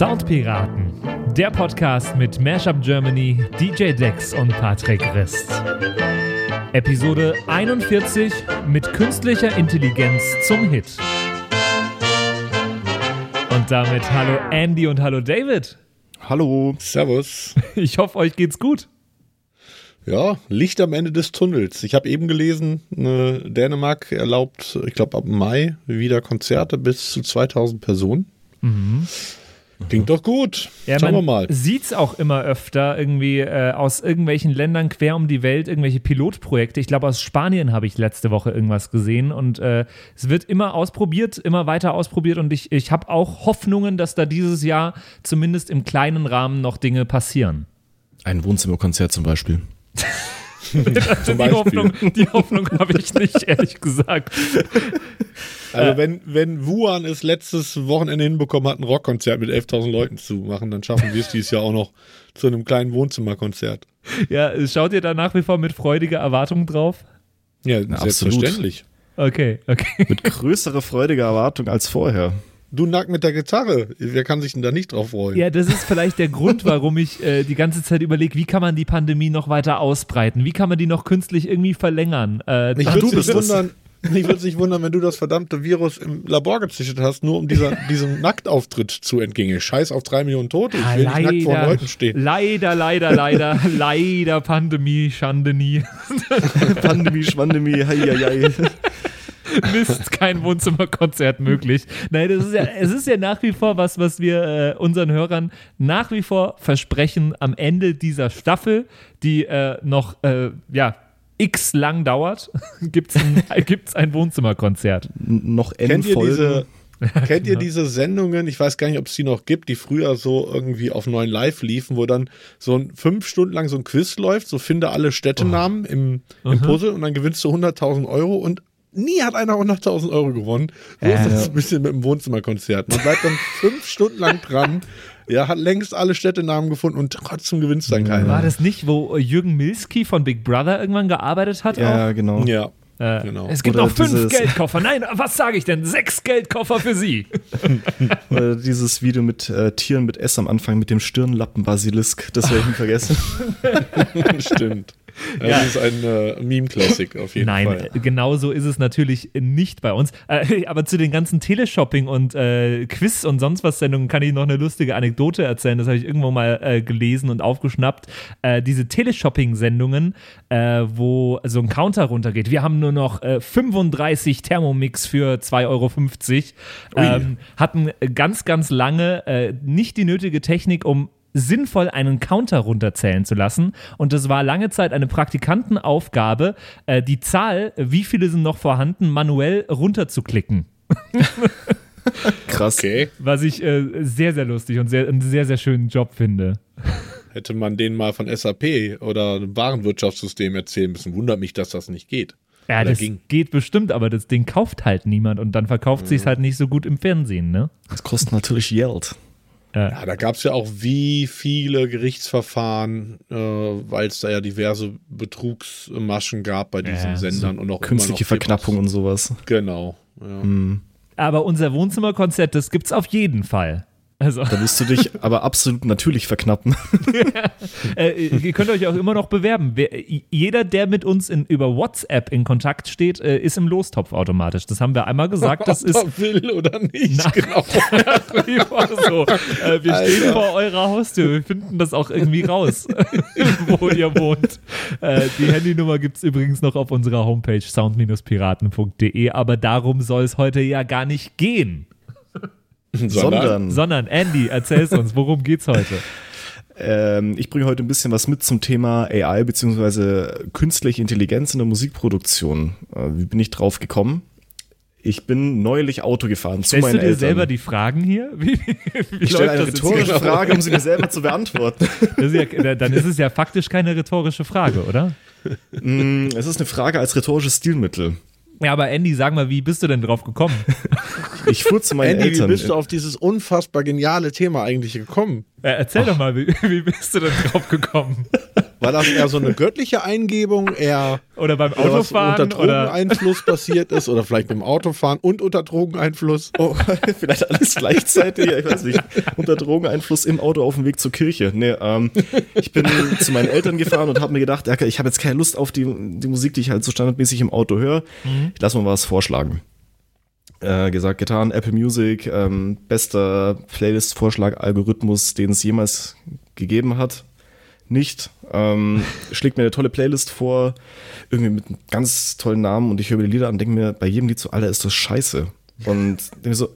Soundpiraten, der Podcast mit Mashup Germany, DJ Dex und Patrick Rist. Episode 41 mit künstlicher Intelligenz zum Hit. Und damit hallo Andy und hallo David. Hallo. Servus. Ich hoffe, euch geht's gut. Ja, Licht am Ende des Tunnels. Ich habe eben gelesen, äh, Dänemark erlaubt, ich glaube ab Mai wieder Konzerte bis zu 2000 Personen. Mhm. Klingt doch gut. Ja, Schauen wir mal. Sieht's auch immer öfter irgendwie äh, aus irgendwelchen Ländern quer um die Welt irgendwelche Pilotprojekte. Ich glaube aus Spanien habe ich letzte Woche irgendwas gesehen und äh, es wird immer ausprobiert, immer weiter ausprobiert und ich, ich habe auch Hoffnungen, dass da dieses Jahr zumindest im kleinen Rahmen noch Dinge passieren. Ein Wohnzimmerkonzert zum Beispiel. also die Hoffnung, die Hoffnung habe ich nicht, ehrlich gesagt. Also wenn, wenn Wuhan es letztes Wochenende hinbekommen hat, ein Rockkonzert mit 11.000 Leuten zu machen, dann schaffen wir es dieses Jahr auch noch zu einem kleinen Wohnzimmerkonzert. Ja, schaut ihr da nach wie vor mit freudiger Erwartung drauf? Ja, Na, selbstverständlich. Okay, okay. Mit größerer freudiger Erwartung als vorher. Du nackt mit der Gitarre. Wer kann sich denn da nicht drauf freuen? Ja, das ist vielleicht der Grund, warum ich äh, die ganze Zeit überlege, wie kann man die Pandemie noch weiter ausbreiten? Wie kann man die noch künstlich irgendwie verlängern? Äh, ich würde mich wundern, ich würde mich wundern, wenn du das verdammte Virus im Labor gezüchtet hast, nur um dieser, diesem Nacktauftritt zu entgingen. Scheiß auf drei Millionen Tote. Ich will leider, nicht nackt vor Leuten stehen. Leider, leider, leider, leider Pandemie, Schandemie. Pandemie, Schwandemie, hei, hei, hei. Mist, kein Wohnzimmerkonzert möglich. Nein, das ist ja, es ist ja nach wie vor was, was wir äh, unseren Hörern nach wie vor versprechen am Ende dieser Staffel, die äh, noch, äh, ja, x lang dauert, gibt es ein, gibt's ein Wohnzimmerkonzert. noch N Kennt Folgen. Diese, kennt ihr genau. diese Sendungen, ich weiß gar nicht, ob es die noch gibt, die früher so irgendwie auf neuen Live liefen, wo dann so ein fünf Stunden lang so ein Quiz läuft, so finde alle Städtenamen oh. im, im. Puzzle und dann gewinnst du 100.000 Euro und nie hat einer 100.000 Euro gewonnen. So äh, ist das ein bisschen mit dem Wohnzimmerkonzert. Man bleibt dann fünf Stunden lang dran. Ja, hat längst alle Städtenamen gefunden und trotzdem gewinnt dann keiner. War das nicht, wo Jürgen Milski von Big Brother irgendwann gearbeitet hat? Ja, auch? genau. Ja. Äh, genau. Es gibt Oder noch fünf Geldkoffer. Nein, was sage ich denn? Sechs Geldkoffer für Sie. Oder dieses Video mit äh, Tieren mit S am Anfang mit dem Stirnlappen-Basilisk. Das werde ich nie vergessen. Stimmt. Das ja. ist ein äh, Meme-Classic auf jeden Nein, Fall. Nein, genau so ist es natürlich nicht bei uns. Äh, aber zu den ganzen Teleshopping und äh, Quiz und sonst was Sendungen kann ich noch eine lustige Anekdote erzählen. Das habe ich irgendwo mal äh, gelesen und aufgeschnappt. Äh, diese Teleshopping-Sendungen, äh, wo so ein Counter runtergeht. Wir haben nur noch 35 Thermomix für 2,50 Euro. Ähm, hatten ganz, ganz lange nicht die nötige Technik, um sinnvoll einen Counter runterzählen zu lassen. Und das war lange Zeit eine Praktikantenaufgabe, äh, die Zahl, wie viele sind noch vorhanden, manuell runterzuklicken. Krass. Okay. Was ich äh, sehr, sehr lustig und sehr, einen sehr, sehr schönen Job finde. Hätte man denen mal von SAP oder einem Warenwirtschaftssystem erzählen müssen, wundert mich, dass das nicht geht. Ja, das ging. geht bestimmt, aber das Ding kauft halt niemand und dann verkauft mhm. sich halt nicht so gut im Fernsehen, ne? Das kostet natürlich Geld. Ja, da gab es ja auch wie viele Gerichtsverfahren, äh, weil es da ja diverse Betrugsmaschen gab bei diesen ja, Sendern so und auch künstliche Verknappung und sowas. Genau. Ja. Mhm. Aber unser Wohnzimmerkonzert, das gibt's auf jeden Fall. Also. Da wirst du dich aber absolut natürlich verknappen. äh, ihr könnt euch auch immer noch bewerben. Wer, jeder, der mit uns in, über WhatsApp in Kontakt steht, äh, ist im Lostopf automatisch. Das haben wir einmal gesagt. Das ist Ob will oder nicht. Na, genau. so. Äh, wir Alter. stehen vor eurer Haustür. Wir finden das auch irgendwie raus, wo ihr wohnt. Äh, die Handynummer gibt es übrigens noch auf unserer Homepage sound-piraten.de. Aber darum soll es heute ja gar nicht gehen. Sondern, sondern Andy, erzähl's uns, worum geht's heute? Ähm, ich bringe heute ein bisschen was mit zum Thema AI bzw. künstliche Intelligenz in der Musikproduktion. Äh, wie bin ich drauf gekommen? Ich bin neulich Auto gefahren Stellst zu meinen du dir Eltern. selber die Fragen hier? Wie, wie ich stelle eine rhetorische Frage, um sie mir selber zu beantworten. Ist ja, dann ist es ja faktisch keine rhetorische Frage, oder? Mm, es ist eine Frage als rhetorisches Stilmittel. Ja, aber Andy, sag mal, wie bist du denn drauf gekommen? Ich fuhr zu meinen Andy, Eltern. wie bist du auf dieses unfassbar geniale Thema eigentlich gekommen? Ja, erzähl oh. doch mal, wie, wie bist du denn drauf gekommen? war das eher so eine göttliche Eingebung, eher oder beim Autofahren unter Drogeneinfluss passiert ist oder vielleicht beim Autofahren und unter Drogeneinfluss? Oh, vielleicht alles gleichzeitig, ich weiß nicht. Unter Drogeneinfluss im Auto auf dem Weg zur Kirche. Nee, ähm, ich bin zu meinen Eltern gefahren und habe mir gedacht, ich habe jetzt keine Lust auf die, die Musik, die ich halt so standardmäßig im Auto höre. Mhm. Ich lass mal was vorschlagen. Äh, gesagt, getan, Apple Music, ähm, bester Playlist-Vorschlag-Algorithmus, den es jemals gegeben hat. Nicht. Ähm, schlägt mir eine tolle Playlist vor, irgendwie mit einem ganz tollen Namen und ich höre mir die Lieder an und denke mir, bei jedem Lied so, Alter, ist das scheiße. Und denke mir so,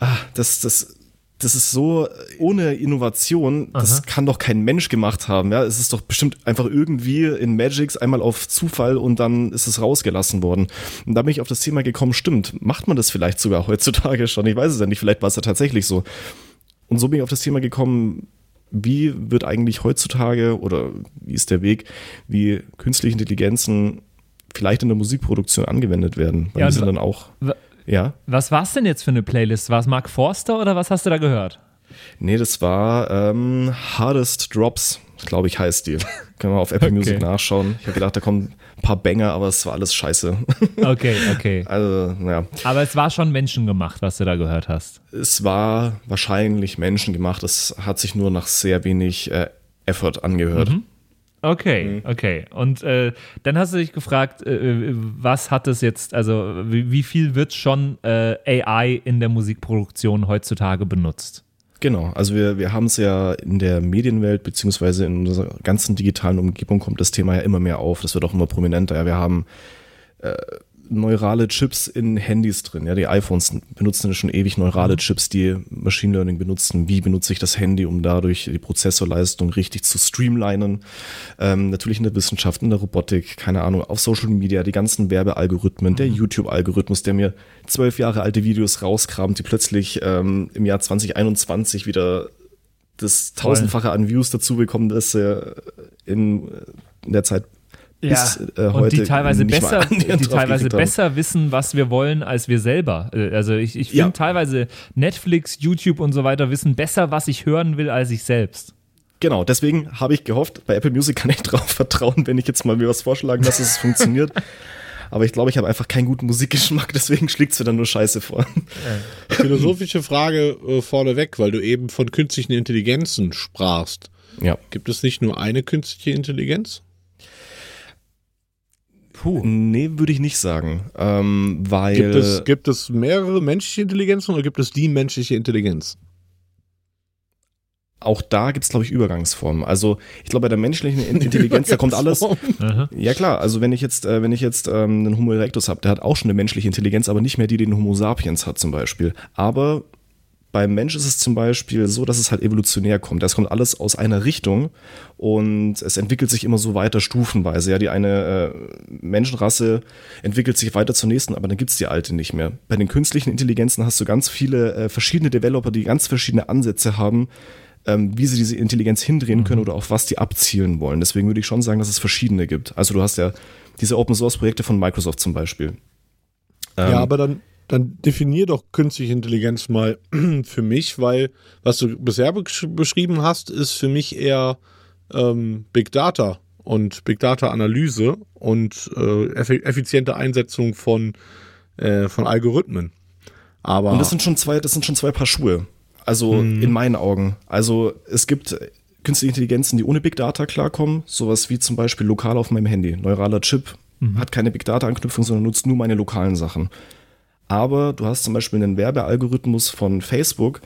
ah, das, das, das ist so ohne Innovation, das Aha. kann doch kein Mensch gemacht haben. Ja, es ist doch bestimmt einfach irgendwie in Magix einmal auf Zufall und dann ist es rausgelassen worden. Und da bin ich auf das Thema gekommen, stimmt, macht man das vielleicht sogar heutzutage schon? Ich weiß es ja nicht, vielleicht war es ja tatsächlich so. Und so bin ich auf das Thema gekommen, wie wird eigentlich heutzutage oder wie ist der Weg, wie künstliche Intelligenzen vielleicht in der Musikproduktion angewendet werden? Weil ja, die sind dann auch ja. Was war es denn jetzt für eine Playlist? War es Mark Forster oder was hast du da gehört? Nee, das war ähm, Hardest Drops, glaube ich, heißt die. Können wir auf Apple okay. Music nachschauen. Ich habe gedacht, da kommen ein paar Banger, aber es war alles scheiße. Okay, okay. Also, ja. Aber es war schon menschengemacht, was du da gehört hast. Es war wahrscheinlich menschengemacht. Es hat sich nur nach sehr wenig äh, Effort angehört. Mhm. Okay, mhm. okay. Und äh, dann hast du dich gefragt, äh, äh was hat es jetzt, also wie, wie viel wird schon äh, AI in der Musikproduktion heutzutage benutzt? Genau, also wir, wir haben es ja in der Medienwelt, beziehungsweise in unserer ganzen digitalen Umgebung kommt das Thema ja immer mehr auf. Das wird auch immer prominenter. Ja, wir haben äh, neurale Chips in Handys drin. Ja, die iPhones benutzen schon ewig neurale mhm. Chips, die Machine Learning benutzen. Wie benutze ich das Handy, um dadurch die Prozessorleistung richtig zu streamlinen? Ähm, natürlich in der Wissenschaft, in der Robotik, keine Ahnung, auf Social Media, die ganzen Werbealgorithmen, mhm. der YouTube-Algorithmus, der mir zwölf Jahre alte Videos rauskramt, die plötzlich ähm, im Jahr 2021 wieder das tausendfache an Views dazu bekommen, dass er in der Zeit bis ja. äh, heute und die teilweise besser, die teilweise besser wissen, was wir wollen, als wir selber. Äh, also ich, ich finde ja. teilweise Netflix, YouTube und so weiter wissen besser, was ich hören will, als ich selbst. Genau, deswegen habe ich gehofft, bei Apple Music kann ich darauf vertrauen, wenn ich jetzt mal mir was vorschlagen lasse, dass es funktioniert. Aber ich glaube, ich habe einfach keinen guten Musikgeschmack, deswegen schlägt es mir dann nur Scheiße vor. Ja. Philosophische Frage äh, vorneweg, weil du eben von künstlichen Intelligenzen sprachst. Ja. Gibt es nicht nur eine künstliche Intelligenz? Puh. Nee, würde ich nicht sagen. Ähm, weil gibt es, gibt es mehrere menschliche Intelligenzen oder gibt es die menschliche Intelligenz? Auch da gibt es, glaube ich, Übergangsformen. Also ich glaube, bei der menschlichen Intelligenz, da kommt alles. ja klar, also wenn ich jetzt, äh, wenn ich jetzt ähm, einen Homo erectus habe, der hat auch schon eine menschliche Intelligenz, aber nicht mehr die, die den Homo sapiens hat zum Beispiel. Aber beim Mensch ist es zum Beispiel so, dass es halt evolutionär kommt. Das kommt alles aus einer Richtung und es entwickelt sich immer so weiter stufenweise. Ja, die eine äh, Menschenrasse entwickelt sich weiter zur nächsten, aber dann gibt's die alte nicht mehr. Bei den künstlichen Intelligenzen hast du ganz viele äh, verschiedene Developer, die ganz verschiedene Ansätze haben, ähm, wie sie diese Intelligenz hindrehen mhm. können oder auf was die abzielen wollen. Deswegen würde ich schon sagen, dass es verschiedene gibt. Also du hast ja diese Open Source Projekte von Microsoft zum Beispiel. Ähm, ja, aber dann dann definier doch künstliche Intelligenz mal für mich, weil was du bisher beschrieben hast, ist für mich eher ähm, Big Data und Big Data Analyse und äh, effiziente Einsetzung von, äh, von Algorithmen. Aber und das sind schon zwei, das sind schon zwei Paar Schuhe. Also hm. in meinen Augen. Also es gibt künstliche Intelligenzen, die ohne Big Data klarkommen, sowas wie zum Beispiel lokal auf meinem Handy. Neuraler Chip mhm. hat keine Big Data Anknüpfung, sondern nutzt nur meine lokalen Sachen aber du hast zum Beispiel einen Werbealgorithmus von Facebook,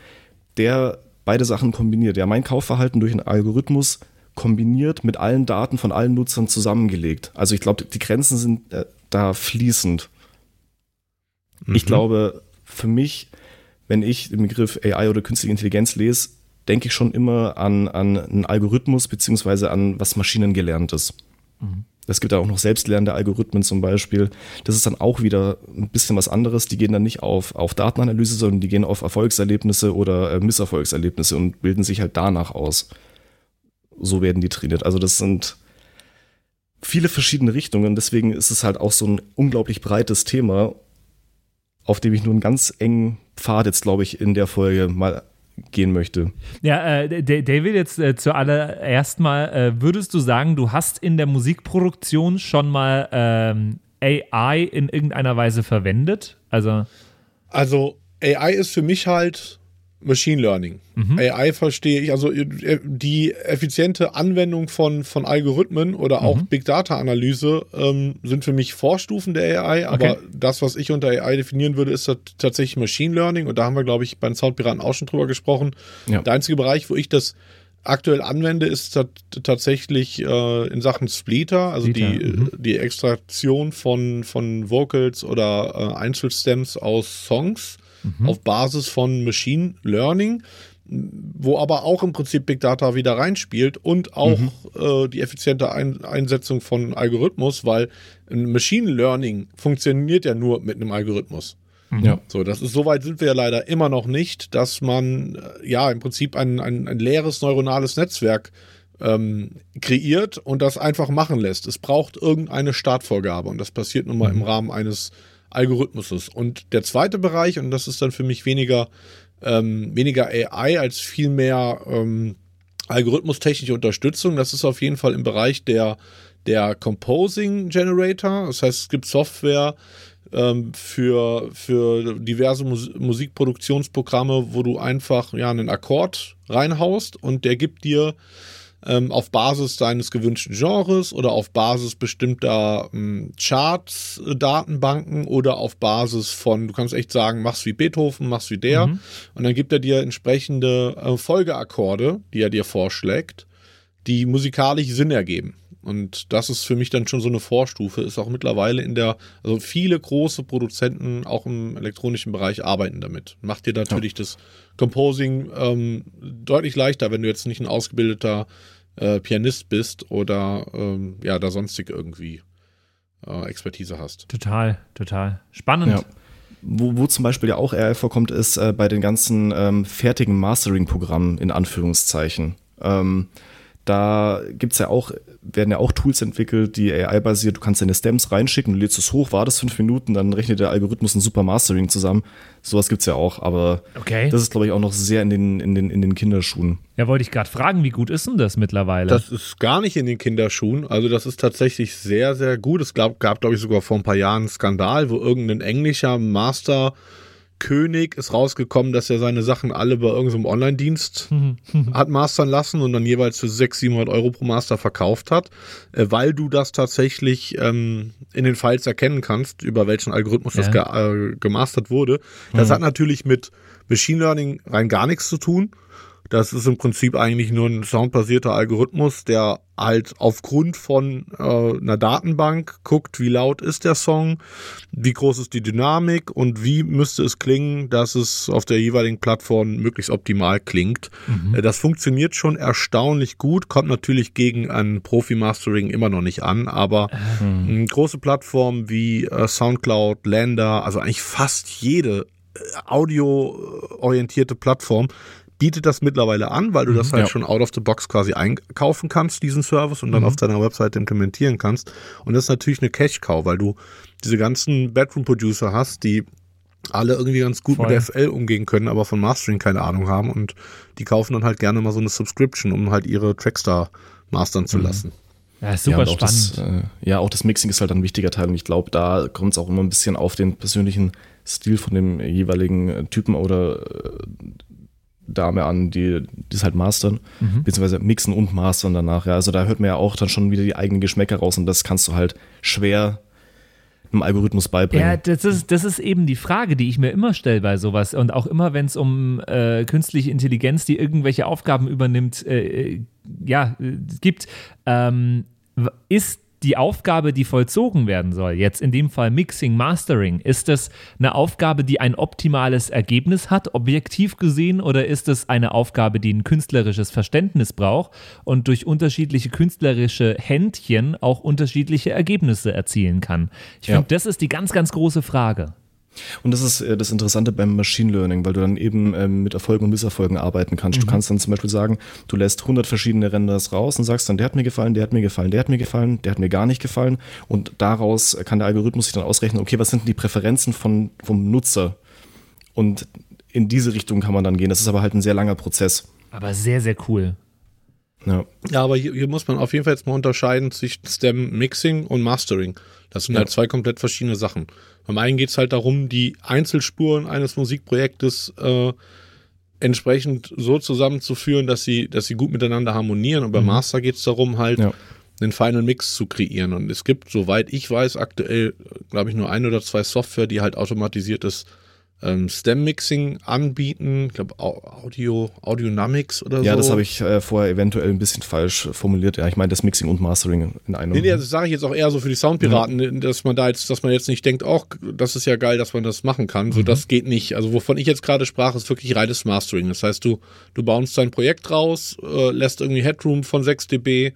der beide Sachen kombiniert. Ja, mein Kaufverhalten durch einen Algorithmus kombiniert mit allen Daten von allen Nutzern zusammengelegt. Also ich glaube, die Grenzen sind äh, da fließend. Mhm. Ich glaube, für mich, wenn ich den Begriff AI oder künstliche Intelligenz lese, denke ich schon immer an, an einen Algorithmus beziehungsweise an was Maschinengelerntes. Mhm. Es gibt ja auch noch selbstlernende Algorithmen zum Beispiel. Das ist dann auch wieder ein bisschen was anderes. Die gehen dann nicht auf, auf Datenanalyse, sondern die gehen auf Erfolgserlebnisse oder äh, Misserfolgserlebnisse und bilden sich halt danach aus. So werden die trainiert. Also das sind viele verschiedene Richtungen. Deswegen ist es halt auch so ein unglaublich breites Thema, auf dem ich nur einen ganz engen Pfad jetzt, glaube ich, in der Folge mal gehen möchte. Ja, äh, David, jetzt äh, zuallererst mal, äh, würdest du sagen, du hast in der Musikproduktion schon mal ähm, AI in irgendeiner Weise verwendet? Also, also AI ist für mich halt Machine Learning. Mhm. AI verstehe ich, also äh, die effiziente Anwendung von, von Algorithmen oder auch mhm. Big Data Analyse ähm, sind für mich Vorstufen der AI, aber okay. das, was ich unter AI definieren würde, ist tatsächlich Machine Learning und da haben wir, glaube ich, bei den Soundpiraten auch schon drüber gesprochen. Ja. Der einzige Bereich, wo ich das aktuell anwende, ist tatsächlich äh, in Sachen Splitter, also Splitter, die, mhm. die Extraktion von, von Vocals oder äh, Einzelstems aus Songs mhm. auf Basis von Machine Learning, wo aber auch im Prinzip Big Data wieder reinspielt und auch mhm. äh, die effiziente Ein Einsetzung von Algorithmus, weil ein Machine Learning funktioniert ja nur mit einem Algorithmus. Mhm. Ja. So, das ist, soweit sind wir ja leider immer noch nicht, dass man äh, ja im Prinzip ein, ein, ein leeres neuronales Netzwerk ähm, kreiert und das einfach machen lässt. Es braucht irgendeine Startvorgabe und das passiert nun mal mhm. im Rahmen eines Algorithmus Und der zweite Bereich, und das ist dann für mich weniger, ähm, weniger AI als vielmehr ähm, algorithmustechnische Unterstützung, das ist auf jeden Fall im Bereich der, der Composing Generator. Das heißt, es gibt Software, ähm, für, für diverse Mus Musikproduktionsprogramme, wo du einfach ja, einen Akkord reinhaust und der gibt dir ähm, auf Basis deines gewünschten Genres oder auf Basis bestimmter ähm, Charts, äh, Datenbanken oder auf Basis von, du kannst echt sagen, mach's wie Beethoven, mach's wie der. Mhm. Und dann gibt er dir entsprechende äh, Folgeakkorde, die er dir vorschlägt, die musikalisch Sinn ergeben. Und das ist für mich dann schon so eine Vorstufe, ist auch mittlerweile in der, also viele große Produzenten auch im elektronischen Bereich arbeiten damit. Macht dir natürlich ja. das Composing ähm, deutlich leichter, wenn du jetzt nicht ein ausgebildeter äh, Pianist bist oder ähm, ja, da sonstig irgendwie äh, Expertise hast. Total, total. Spannend. Ja. Wo, wo zum Beispiel ja auch AI vorkommt, ist äh, bei den ganzen ähm, fertigen Mastering-Programmen in Anführungszeichen. Ähm, da gibt's ja auch, werden ja auch Tools entwickelt, die AI-basiert. Du kannst deine Stems reinschicken, du lädst es hoch, wartest fünf Minuten, dann rechnet der Algorithmus ein super Mastering zusammen. Sowas gibt's ja auch, aber okay. das ist, glaube ich, auch noch sehr in den, in den, in den Kinderschuhen. Ja, wollte ich gerade fragen, wie gut ist denn das mittlerweile? Das ist gar nicht in den Kinderschuhen. Also, das ist tatsächlich sehr, sehr gut. Es gab, gab glaube ich, sogar vor ein paar Jahren einen Skandal, wo irgendein englischer Master König ist rausgekommen, dass er seine Sachen alle bei irgendeinem Online-Dienst hat mastern lassen und dann jeweils für 600, 700 Euro pro Master verkauft hat, äh, weil du das tatsächlich ähm, in den Files erkennen kannst, über welchen Algorithmus ja. das ge äh, gemastert wurde. Das mhm. hat natürlich mit Machine Learning rein gar nichts zu tun. Das ist im Prinzip eigentlich nur ein soundbasierter Algorithmus, der halt aufgrund von äh, einer Datenbank guckt, wie laut ist der Song, wie groß ist die Dynamik und wie müsste es klingen, dass es auf der jeweiligen Plattform möglichst optimal klingt. Mhm. Äh, das funktioniert schon erstaunlich gut, kommt natürlich gegen ein Profi-Mastering immer noch nicht an, aber mhm. große Plattformen wie äh, Soundcloud, Lander, also eigentlich fast jede äh, audioorientierte Plattform bietet das mittlerweile an, weil du das mhm, halt ja. schon out of the box quasi einkaufen kannst, diesen Service, und dann mhm. auf deiner Webseite implementieren kannst. Und das ist natürlich eine Cash-Cow, weil du diese ganzen Bedroom-Producer hast, die alle irgendwie ganz gut Voll. mit FL umgehen können, aber von Mastering keine Ahnung haben und die kaufen dann halt gerne mal so eine Subscription, um halt ihre Trackstar mastern zu mhm. lassen. Ja, super ja, spannend. Das, äh, ja, auch das Mixing ist halt ein wichtiger Teil und ich glaube, da kommt es auch immer ein bisschen auf den persönlichen Stil von dem jeweiligen äh, Typen oder äh, Dame an, die das halt mastern, mhm. beziehungsweise mixen und mastern danach. Ja, also da hört man ja auch dann schon wieder die eigenen Geschmäcker raus und das kannst du halt schwer einem Algorithmus beibringen. Ja, das ist, das ist eben die Frage, die ich mir immer stelle bei sowas und auch immer, wenn es um äh, künstliche Intelligenz, die irgendwelche Aufgaben übernimmt, äh, äh ja, äh, gibt. Ähm, ist die Aufgabe, die vollzogen werden soll, jetzt in dem Fall Mixing, Mastering, ist das eine Aufgabe, die ein optimales Ergebnis hat, objektiv gesehen, oder ist es eine Aufgabe, die ein künstlerisches Verständnis braucht und durch unterschiedliche künstlerische Händchen auch unterschiedliche Ergebnisse erzielen kann? Ich ja. finde, das ist die ganz, ganz große Frage. Und das ist äh, das Interessante beim Machine Learning, weil du dann eben ähm, mit Erfolgen und Misserfolgen arbeiten kannst. Mhm. Du kannst dann zum Beispiel sagen, du lässt 100 verschiedene Renders raus und sagst dann, der hat mir gefallen, der hat mir gefallen, der hat mir gefallen, der hat mir gar nicht gefallen. Und daraus kann der Algorithmus sich dann ausrechnen, okay, was sind denn die Präferenzen von, vom Nutzer? Und in diese Richtung kann man dann gehen. Das ist aber halt ein sehr langer Prozess. Aber sehr, sehr cool. Ja, ja aber hier, hier muss man auf jeden Fall jetzt mal unterscheiden zwischen Stem Mixing und Mastering. Das sind ja. halt zwei komplett verschiedene Sachen. Beim einen geht es halt darum, die Einzelspuren eines Musikprojektes äh, entsprechend so zusammenzuführen, dass sie, dass sie gut miteinander harmonieren. Und beim mhm. Master geht es darum, halt ja. den Final Mix zu kreieren. Und es gibt, soweit ich weiß, aktuell, glaube ich, nur ein oder zwei Software, die halt automatisiertes ähm, Stem-Mixing anbieten. Ich glaube, Audio, Audionamics oder ja, so. Ja, das habe ich äh, vorher eventuell ein bisschen falsch formuliert. Ja, ich meine das Mixing und Mastering in einem. Nee, nee, das sage ich jetzt auch eher so für die Soundpiraten, mhm. dass man da jetzt, dass man jetzt nicht denkt, auch das ist ja geil, dass man das machen kann. So, mhm. das geht nicht. Also, wovon ich jetzt gerade sprach, ist wirklich reines Mastering. Das heißt, du, du baust dein Projekt raus, äh, lässt irgendwie Headroom von 6 dB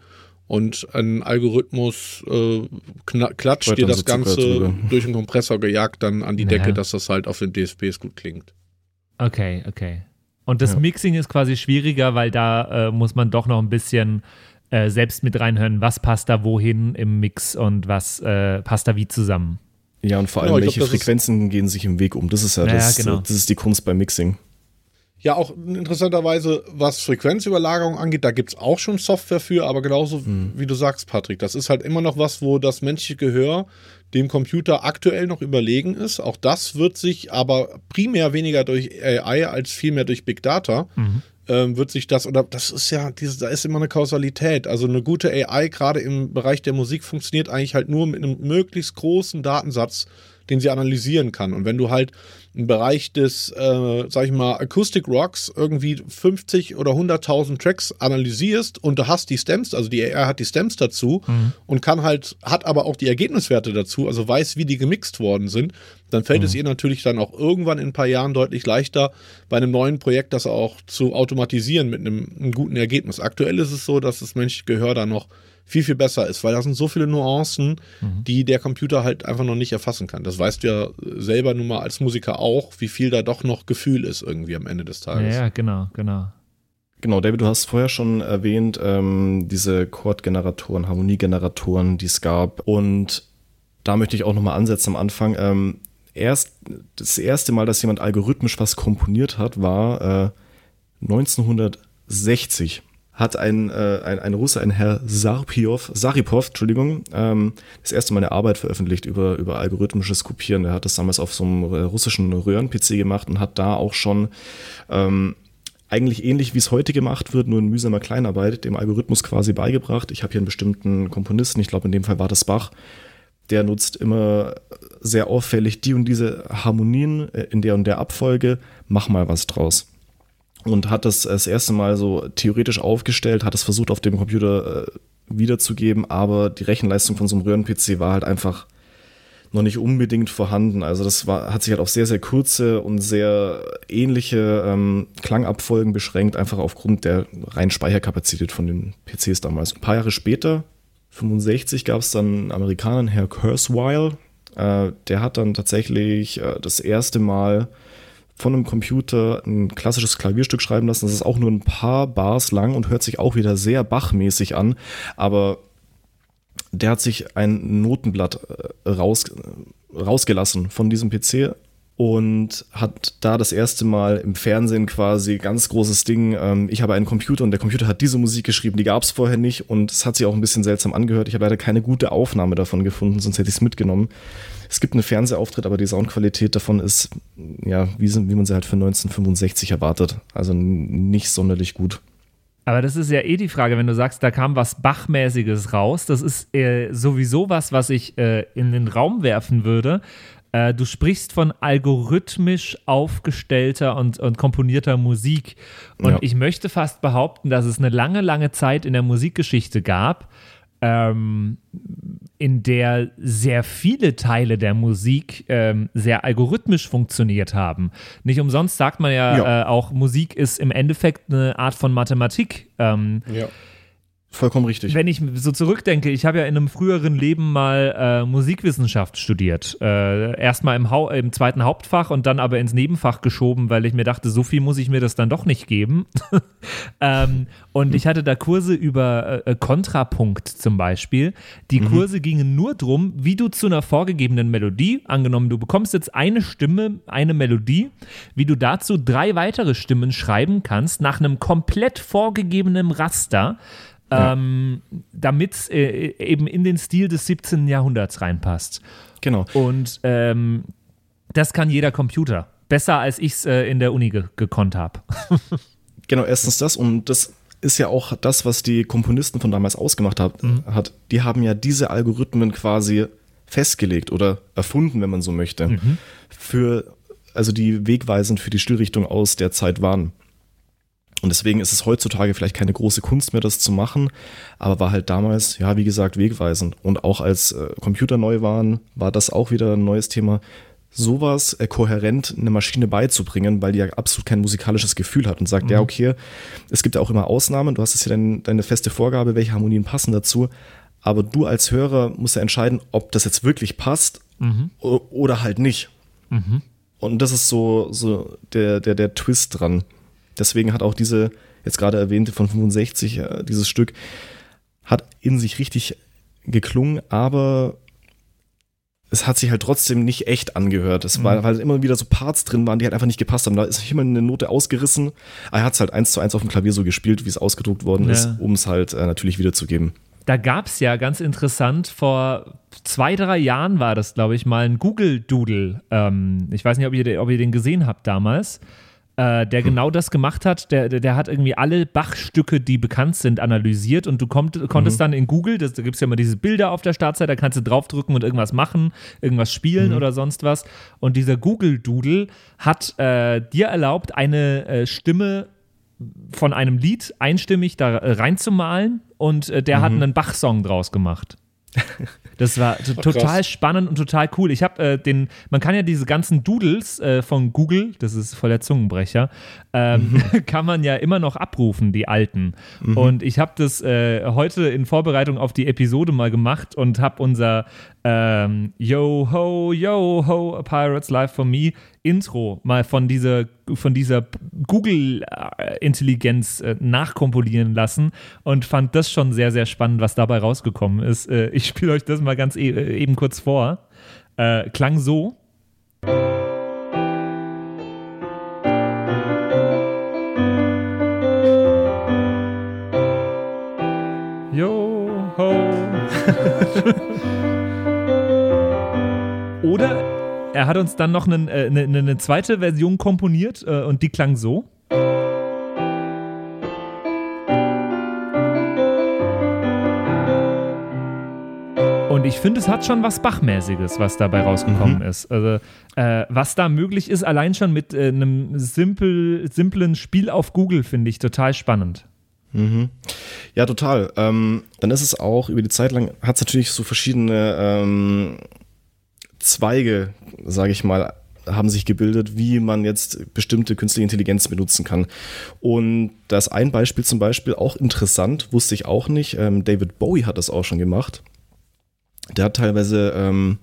und ein Algorithmus äh, klatscht dir das so Ganze durch einen Kompressor gejagt dann an die Decke, ja. dass das halt auf den DSPs gut klingt. Okay, okay. Und das ja. Mixing ist quasi schwieriger, weil da äh, muss man doch noch ein bisschen äh, selbst mit reinhören, was passt da wohin im Mix und was äh, passt da wie zusammen. Ja, und vor allem, genau, welche glaub, Frequenzen gehen sich im Weg um. Das ist ja, ja das, genau. das ist die Kunst beim Mixing. Ja, auch interessanterweise, was Frequenzüberlagerung angeht, da gibt's auch schon Software für, aber genauso mhm. wie du sagst, Patrick, das ist halt immer noch was, wo das menschliche Gehör dem Computer aktuell noch überlegen ist. Auch das wird sich aber primär weniger durch AI als vielmehr durch Big Data mhm. ähm, wird sich das, oder das ist ja, diese, da ist immer eine Kausalität. Also eine gute AI, gerade im Bereich der Musik, funktioniert eigentlich halt nur mit einem möglichst großen Datensatz, den sie analysieren kann. Und wenn du halt im Bereich des, äh, sag ich mal, Acoustic Rocks irgendwie 50 oder 100.000 Tracks analysierst und du hast die Stems, also die AI hat die Stems dazu mhm. und kann halt, hat aber auch die Ergebniswerte dazu, also weiß, wie die gemixt worden sind, dann fällt mhm. es ihr natürlich dann auch irgendwann in ein paar Jahren deutlich leichter, bei einem neuen Projekt das auch zu automatisieren mit einem, einem guten Ergebnis. Aktuell ist es so, dass das menschliche Gehör da noch viel, viel besser ist, weil da sind so viele Nuancen, mhm. die der Computer halt einfach noch nicht erfassen kann. Das weißt du ja selber nun mal als Musiker auch, wie viel da doch noch Gefühl ist irgendwie am Ende des Tages. Ja, genau, genau. Genau, David, du hast vorher schon erwähnt, ähm, diese Chordgeneratoren, Harmoniegeneratoren, die es gab. Und da möchte ich auch nochmal ansetzen am Anfang. Ähm, erst, das erste Mal, dass jemand algorithmisch was komponiert hat, war äh, 1960 hat ein, äh, ein, ein Russe, ein Herr Sarpiow, Saripov, Entschuldigung, ähm, das erste Mal eine Arbeit veröffentlicht über, über algorithmisches Kopieren. Der hat das damals auf so einem äh, russischen Röhren-PC gemacht und hat da auch schon ähm, eigentlich ähnlich wie es heute gemacht wird, nur in mühsamer Kleinarbeit, dem Algorithmus quasi beigebracht. Ich habe hier einen bestimmten Komponisten, ich glaube in dem Fall war das Bach, der nutzt immer sehr auffällig die und diese Harmonien äh, in der und der Abfolge, mach mal was draus und hat das das erste Mal so theoretisch aufgestellt, hat es versucht auf dem Computer äh, wiederzugeben, aber die Rechenleistung von so einem Röhren-PC war halt einfach noch nicht unbedingt vorhanden. Also das war, hat sich halt auf sehr, sehr kurze und sehr ähnliche ähm, Klangabfolgen beschränkt, einfach aufgrund der reinen Speicherkapazität von den PCs damals. Ein paar Jahre später, 65, gab es dann einen Amerikaner, Herr Kurzweil, äh, der hat dann tatsächlich äh, das erste Mal von einem Computer ein klassisches Klavierstück schreiben lassen. Das ist auch nur ein paar Bars lang und hört sich auch wieder sehr bachmäßig an, aber der hat sich ein Notenblatt äh, raus, rausgelassen von diesem PC und hat da das erste Mal im Fernsehen quasi ganz großes Ding. Ähm, ich habe einen Computer und der Computer hat diese Musik geschrieben, die gab es vorher nicht und es hat sich auch ein bisschen seltsam angehört. Ich habe leider keine gute Aufnahme davon gefunden, sonst hätte ich es mitgenommen. Es gibt einen Fernsehauftritt, aber die Soundqualität davon ist, ja, wie, wie man sie halt für 1965 erwartet. Also nicht sonderlich gut. Aber das ist ja eh die Frage, wenn du sagst, da kam was Bachmäßiges raus. Das ist äh, sowieso was, was ich äh, in den Raum werfen würde. Äh, du sprichst von algorithmisch aufgestellter und, und komponierter Musik. Und ja. ich möchte fast behaupten, dass es eine lange, lange Zeit in der Musikgeschichte gab, ähm, in der sehr viele Teile der Musik ähm, sehr algorithmisch funktioniert haben. Nicht umsonst sagt man ja, ja. Äh, auch, Musik ist im Endeffekt eine Art von Mathematik. Ähm, ja. Vollkommen richtig. Wenn ich so zurückdenke, ich habe ja in einem früheren Leben mal äh, Musikwissenschaft studiert. Äh, Erstmal im, im zweiten Hauptfach und dann aber ins Nebenfach geschoben, weil ich mir dachte, so viel muss ich mir das dann doch nicht geben. ähm, und ich hatte da Kurse über äh, Kontrapunkt zum Beispiel. Die mhm. Kurse gingen nur darum, wie du zu einer vorgegebenen Melodie, angenommen, du bekommst jetzt eine Stimme, eine Melodie, wie du dazu drei weitere Stimmen schreiben kannst nach einem komplett vorgegebenen Raster ähm, damit es äh, eben in den Stil des 17. Jahrhunderts reinpasst. Genau. Und ähm, das kann jeder Computer. Besser als ich es äh, in der Uni ge gekonnt habe. genau, erstens das und das ist ja auch das, was die Komponisten von damals ausgemacht hat. Mhm. hat. Die haben ja diese Algorithmen quasi festgelegt oder erfunden, wenn man so möchte, mhm. für also die wegweisend für die Stilrichtung aus der Zeit waren. Und deswegen ist es heutzutage vielleicht keine große Kunst mehr, das zu machen, aber war halt damals, ja, wie gesagt, wegweisend. Und auch als äh, Computer neu waren, war das auch wieder ein neues Thema, sowas äh, kohärent eine Maschine beizubringen, weil die ja absolut kein musikalisches Gefühl hat und sagt, mhm. ja, okay, es gibt ja auch immer Ausnahmen, du hast jetzt hier dein, deine feste Vorgabe, welche Harmonien passen dazu, aber du als Hörer musst ja entscheiden, ob das jetzt wirklich passt mhm. oder halt nicht. Mhm. Und das ist so, so der, der, der Twist dran. Deswegen hat auch diese, jetzt gerade erwähnte von 65, äh, dieses Stück, hat in sich richtig geklungen, aber es hat sich halt trotzdem nicht echt angehört. Es war, mhm. weil immer wieder so Parts drin waren, die halt einfach nicht gepasst haben. Da ist immer eine Note ausgerissen. Er hat es halt eins zu eins auf dem Klavier so gespielt, wie es ausgedruckt worden ja. ist, um es halt äh, natürlich wiederzugeben. Da gab es ja ganz interessant, vor zwei, drei Jahren war das, glaube ich, mal ein Google-Doodle. Ähm, ich weiß nicht, ob ihr, ob ihr den gesehen habt damals äh, der genau das gemacht hat. Der, der, der, hat irgendwie alle Bach-Stücke, die bekannt sind, analysiert und du kommt, konntest mhm. dann in Google, das, da gibt es ja immer diese Bilder auf der Startseite, da kannst du draufdrücken und irgendwas machen, irgendwas spielen mhm. oder sonst was. Und dieser Google-Doodle hat äh, dir erlaubt, eine äh, Stimme von einem Lied einstimmig da äh, reinzumalen und äh, der mhm. hat einen Bach-Song draus gemacht. Das war oh, total spannend und total cool. Ich habe äh, den, man kann ja diese ganzen Doodles äh, von Google, das ist voll der Zungenbrecher, ähm, mhm. kann man ja immer noch abrufen, die alten. Mhm. Und ich habe das äh, heute in Vorbereitung auf die Episode mal gemacht und habe unser ähm, Yo ho, yo ho, a Pirates Life for Me Intro mal von dieser, von dieser Google-Intelligenz äh, nachkomponieren lassen und fand das schon sehr, sehr spannend, was dabei rausgekommen ist. Äh, ich spiele euch das mal ganz e eben kurz vor. Äh, klang so. Yo ho. Oder er hat uns dann noch einen, äh, eine, eine, zweite Version komponiert äh, und die klang so. Und ich finde, es hat schon was Bachmäßiges, was dabei rausgekommen mhm. ist. Also, äh, was da möglich ist, allein schon mit äh, einem simpel, simplen Spiel auf Google, finde ich total spannend. Mhm. Ja, total. Ähm, dann ist es auch über die Zeit lang, hat es natürlich so verschiedene ähm, Zweige, sage ich mal, haben sich gebildet, wie man jetzt bestimmte künstliche Intelligenz benutzen kann. Und das ein Beispiel zum Beispiel auch interessant, wusste ich auch nicht. Ähm, David Bowie hat das auch schon gemacht. Der hat teilweise ähm,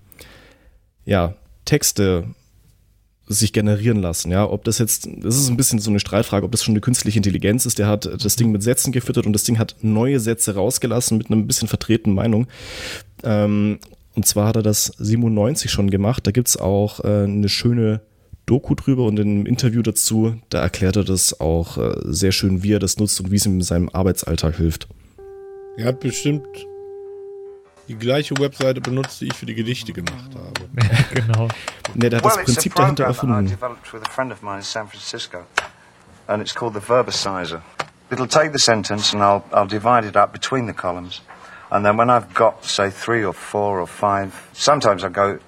ja Texte sich generieren lassen. Ja, ob das jetzt, das ist ein bisschen so eine Streitfrage, ob das schon eine künstliche Intelligenz ist. Der hat das Ding mit Sätzen gefüttert und das Ding hat neue Sätze rausgelassen mit einer ein bisschen vertretenen Meinung. Ähm, und zwar hat er das 97 schon gemacht. Da gibt es auch äh, eine schöne Doku drüber und im Interview dazu, da erklärt er das auch äh, sehr schön, wie er das nutzt und wie es ihm in seinem Arbeitsalltag hilft. Er hat bestimmt die gleiche Webseite benutzt, die ich für die Gedichte gemacht habe. genau. Ne, der hat das Prinzip dahinter erfunden. And it's called the verbicizer. It'll take the sentence and I'll, I'll divide it up between the columns. And then when I've got, say, three or four or five, sometimes I go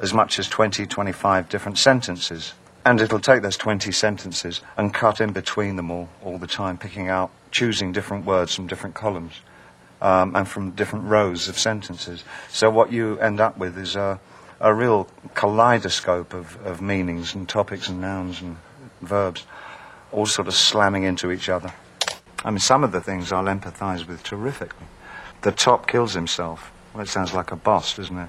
as much as 20, 25 different sentences. And it'll take those 20 sentences and cut in between them all, all the time, picking out, choosing different words from different columns um, and from different rows of sentences. So what you end up with is a, a real kaleidoscope of, of meanings and topics and nouns and verbs, all sort of slamming into each other. I mean, some of the things I'll empathize with terrifically. The top kills himself. Well, it sounds like a boss, doesn't it?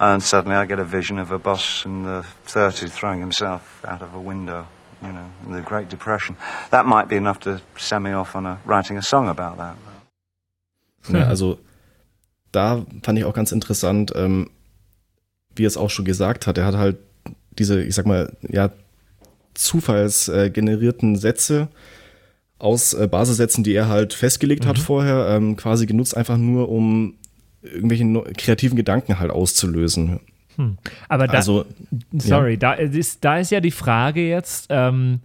And suddenly I get a vision of a boss in the 30s throwing himself out of a window, you know, in the Great Depression. That might be enough to send me off on a, writing a song about that. Ja, also da fand ich auch ganz interessant, ähm, wie er es auch schon gesagt hat. Er hat halt diese, ich sag mal, ja, zufallsgenerierten Sätze aus äh, Basissätzen, die er halt festgelegt mhm. hat vorher, ähm, quasi genutzt, einfach nur um irgendwelche no kreativen Gedanken halt auszulösen. Hm. Aber da, also, sorry, ja. da, ist, da ist ja die Frage jetzt, ähm,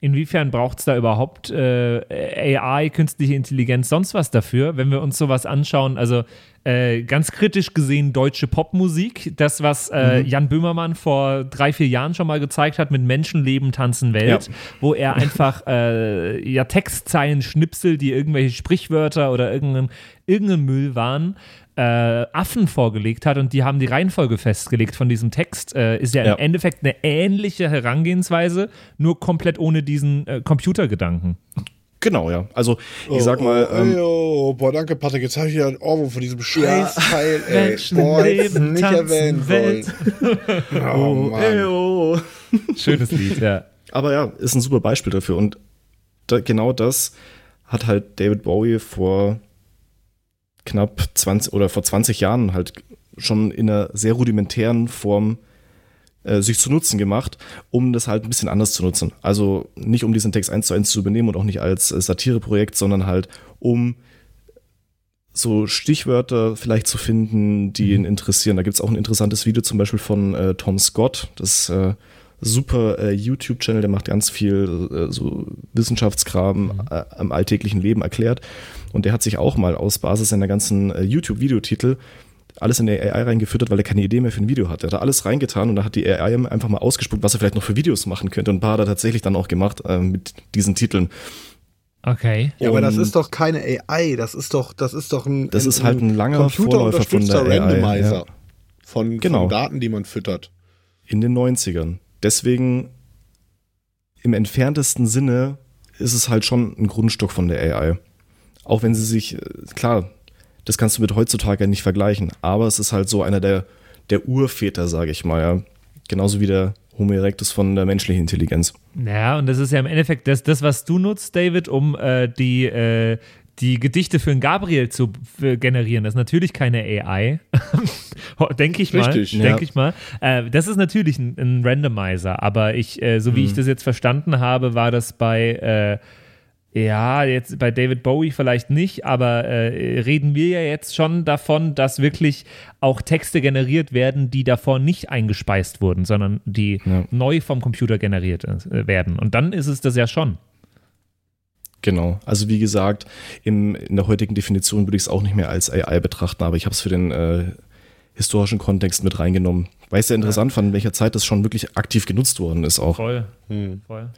inwiefern braucht es da überhaupt äh, AI, künstliche Intelligenz, sonst was dafür, wenn wir uns sowas anschauen? Also äh, ganz kritisch gesehen deutsche Popmusik, das, was äh, mhm. Jan Böhmermann vor drei, vier Jahren schon mal gezeigt hat mit Menschenleben, Tanzen, Welt, ja. wo er einfach äh, ja, Textzeilen schnipsel, die irgendwelche Sprichwörter oder irgendein, irgendein Müll waren, äh, Affen vorgelegt hat und die haben die Reihenfolge festgelegt von diesem Text, äh, ist ja, ja, im Endeffekt eine ähnliche Herangehensweise, nur komplett ohne diesen äh, Computergedanken. Genau, ja. Also ich oh, sag mal. Oh, ähm, oh, boah, danke, Patrick. Jetzt habe ich ja ein Ohrwurm von diesem Scheißteil, ja. ey. Menschen boah, leben, nicht erwähnen Welt. oh, oh, ey, oh. Schönes Lied, ja. Aber ja, ist ein super Beispiel dafür. Und da, genau das hat halt David Bowie vor knapp 20 oder vor 20 Jahren halt schon in einer sehr rudimentären Form äh, sich zu Nutzen gemacht, um das halt ein bisschen anders zu nutzen. Also nicht um diesen Text eins zu eins zu übernehmen und auch nicht als äh, Satireprojekt, sondern halt um so Stichwörter vielleicht zu finden, die ihn interessieren. Da gibt es auch ein interessantes Video zum Beispiel von äh, Tom Scott, das äh, super äh, YouTube-Channel, der macht ganz viel äh, so Wissenschaftskram mhm. äh, am alltäglichen Leben erklärt. Und der hat sich auch mal aus Basis seiner ganzen äh, YouTube-Videotitel alles in der AI reingefüttert, weil er keine Idee mehr für ein Video hatte. Er hat da alles reingetan und da hat die AI einfach mal ausgespuckt, was er vielleicht noch für Videos machen könnte. Und ein paar hat er tatsächlich dann auch gemacht äh, mit diesen Titeln. Okay. Ja, aber das ist doch keine AI, das ist doch, das ist doch ein, das ein, ist halt ein langer Vorläufer von der Randomizer AI, ja. von, genau. von Daten, die man füttert. In den 90ern. Deswegen im entferntesten Sinne ist es halt schon ein Grundstock von der AI. Auch wenn sie sich, äh, klar, das kannst du mit heutzutage nicht vergleichen. Aber es ist halt so einer der, der Urväter, sage ich mal. Ja. Genauso wie der Homo erectus von der menschlichen Intelligenz. Ja, und das ist ja im Endeffekt das, das was du nutzt, David, um äh, die, äh, die Gedichte für einen Gabriel zu generieren. Das ist natürlich keine AI. denke ich mal. Richtig, denke ja. ich mal. Äh, das ist natürlich ein, ein Randomizer, aber ich, äh, so wie mhm. ich das jetzt verstanden habe, war das bei äh, ja, jetzt bei David Bowie vielleicht nicht, aber äh, reden wir ja jetzt schon davon, dass wirklich auch Texte generiert werden, die davor nicht eingespeist wurden, sondern die ja. neu vom Computer generiert äh, werden. Und dann ist es das ja schon. Genau. Also wie gesagt, im, in der heutigen Definition würde ich es auch nicht mehr als AI betrachten, aber ich habe es für den äh, historischen Kontext mit reingenommen, weil ich es sehr interessant ja. fand, in welcher Zeit das schon wirklich aktiv genutzt worden ist auch. Voll. Hm. Voll.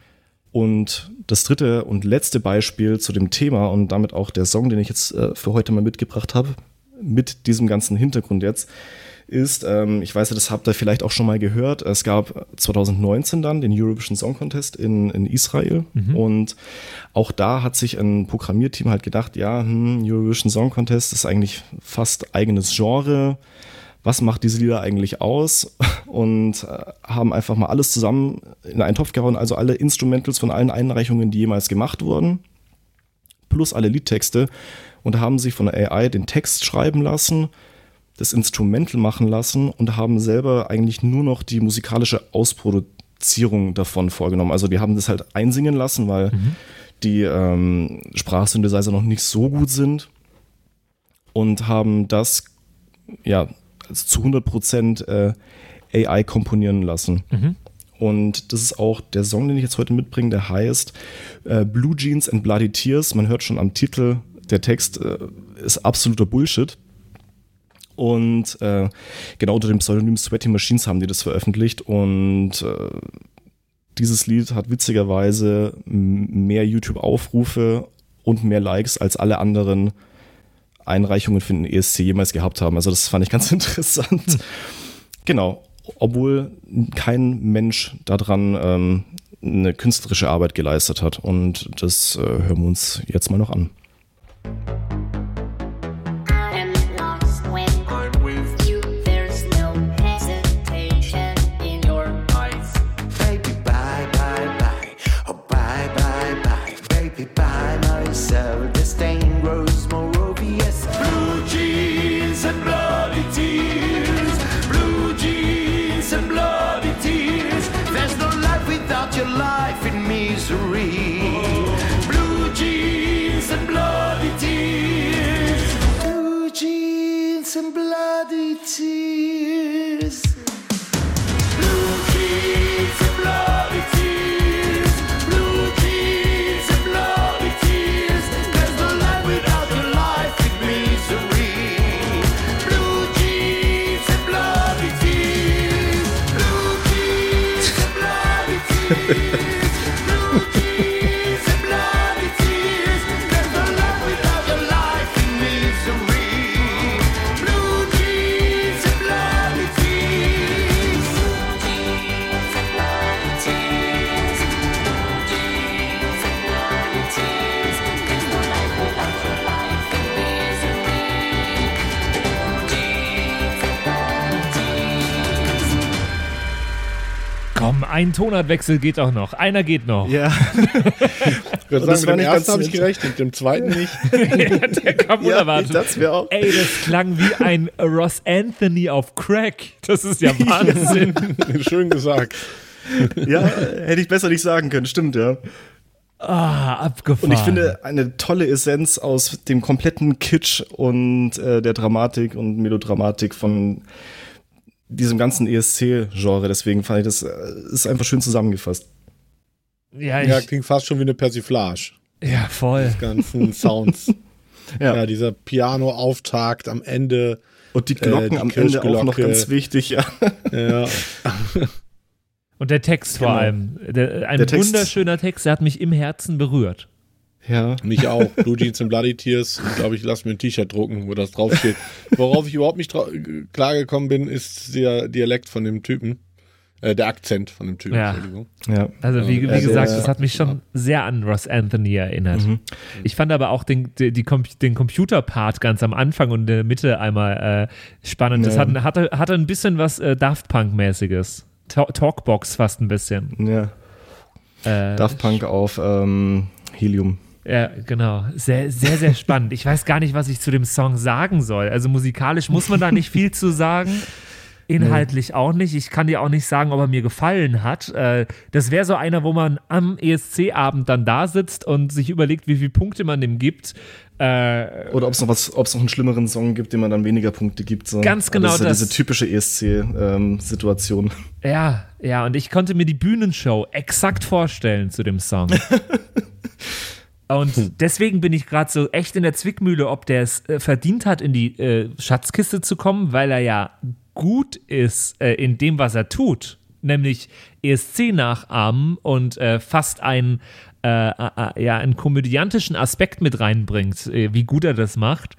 Und das dritte und letzte Beispiel zu dem Thema und damit auch der Song, den ich jetzt äh, für heute mal mitgebracht habe, mit diesem ganzen Hintergrund jetzt, ist, ähm, ich weiß ja, das habt ihr vielleicht auch schon mal gehört, es gab 2019 dann den Eurovision Song Contest in, in Israel. Mhm. und auch da hat sich ein Programmierteam halt gedacht, ja, hm, Eurovision Song Contest ist eigentlich fast eigenes Genre, was macht diese Lieder eigentlich aus? Und äh, haben einfach mal alles zusammen in einen Topf gehauen, also alle Instrumentals von allen Einreichungen, die jemals gemacht wurden, plus alle Liedtexte. Und haben sich von der AI den Text schreiben lassen, das Instrumental machen lassen und haben selber eigentlich nur noch die musikalische Ausproduzierung davon vorgenommen. Also die haben das halt einsingen lassen, weil mhm. die ähm, Sprachsynthesizer noch nicht so gut sind und haben das ja zu 100 Prozent äh, AI komponieren lassen. Mhm. Und das ist auch der Song, den ich jetzt heute mitbringe, der heißt äh, Blue Jeans and Bloody Tears. Man hört schon am Titel, der Text äh, ist absoluter Bullshit. Und äh, genau unter dem Pseudonym Sweaty Machines haben die das veröffentlicht. Und äh, dieses Lied hat witzigerweise mehr YouTube-Aufrufe und mehr Likes als alle anderen Einreichungen für den ESC jemals gehabt haben. Also das fand ich ganz interessant. Genau, obwohl kein Mensch daran ähm, eine künstlerische Arbeit geleistet hat. Und das äh, hören wir uns jetzt mal noch an. Ein Tonartwechsel geht auch noch. Einer geht noch. Ja. Ich würde sagen, mit dem ersten habe ich gerechnet, mit dem zweiten nicht. ja, der kam Ja, unerwartet. das wäre auch. Ey, das klang wie ein Ross Anthony auf Crack. Das ist ja Wahnsinn. Schön gesagt. Ja, hätte ich besser nicht sagen können, stimmt, ja. Ah, abgefahren. Und ich finde eine tolle Essenz aus dem kompletten Kitsch und äh, der Dramatik und Melodramatik von diesem ganzen ESC-Genre. Deswegen fand ich das äh, ist einfach schön zusammengefasst. ja, ich, Ja, ja, klingt fast schon wie eine Persiflage. voll. Die ganzen Sounds. Ja. ja. dieser Piano-Auftakt am Ende. Und die Glocken Äh, die am Ende auch noch ganz wichtig, ja. Ja, Und der Text vor Genau. allem. Der, ein Der Text- wunderschöner Text, der hat mich im Herzen berührt. Ja. mich auch. Blue Jeans and Bloody Tears. Ich glaube, ich lasse mir ein T-Shirt drucken, wo das draufsteht. Worauf ich überhaupt nicht klargekommen bin, ist der Dialekt von dem Typen. Äh, der Akzent von dem Typen, Ja. Entschuldigung. Ja. Also wie, wie Also, gesagt, äh, das hat mich schon sehr an Ross Anthony erinnert. Mhm. Ich fand aber auch den, die, die, Com- den Computer-Part ganz am Anfang und in der Mitte einmal äh, spannend. Das Ja. hat, hatte, hatte ein bisschen was äh, Daft Punk-mäßiges. Ta Talkbox fast ein bisschen. ja. Äh, Daft Punk auf ähm, Helium. Ja, genau. Sehr, sehr, sehr spannend. Ich weiß gar nicht, was ich zu dem Song sagen soll. Also musikalisch muss man da nicht viel zu sagen. Inhaltlich auch nicht. Ich kann dir auch nicht sagen, ob er mir gefallen hat. Äh, Das wäre so einer, wo man am ESC-Abend dann da sitzt und sich überlegt, wie viele Punkte man dem gibt. Äh, Oder ob es noch was, ob es noch einen schlimmeren Song gibt, dem man dann weniger Punkte gibt. So. Ganz genau das. Ist ja das. diese typische ESC-Situation. Ja, ja, und ich konnte mir die Bühnenshow exakt vorstellen zu dem Song. Und deswegen bin ich gerade so echt in der Zwickmühle, ob der es äh, verdient hat, in die äh, Schatzkiste zu kommen, weil er ja gut ist äh, in dem, was er tut, nämlich ESC nachahmen und äh, fast einen, äh, ja, einen komödiantischen Aspekt mit reinbringt, äh, wie gut er das macht.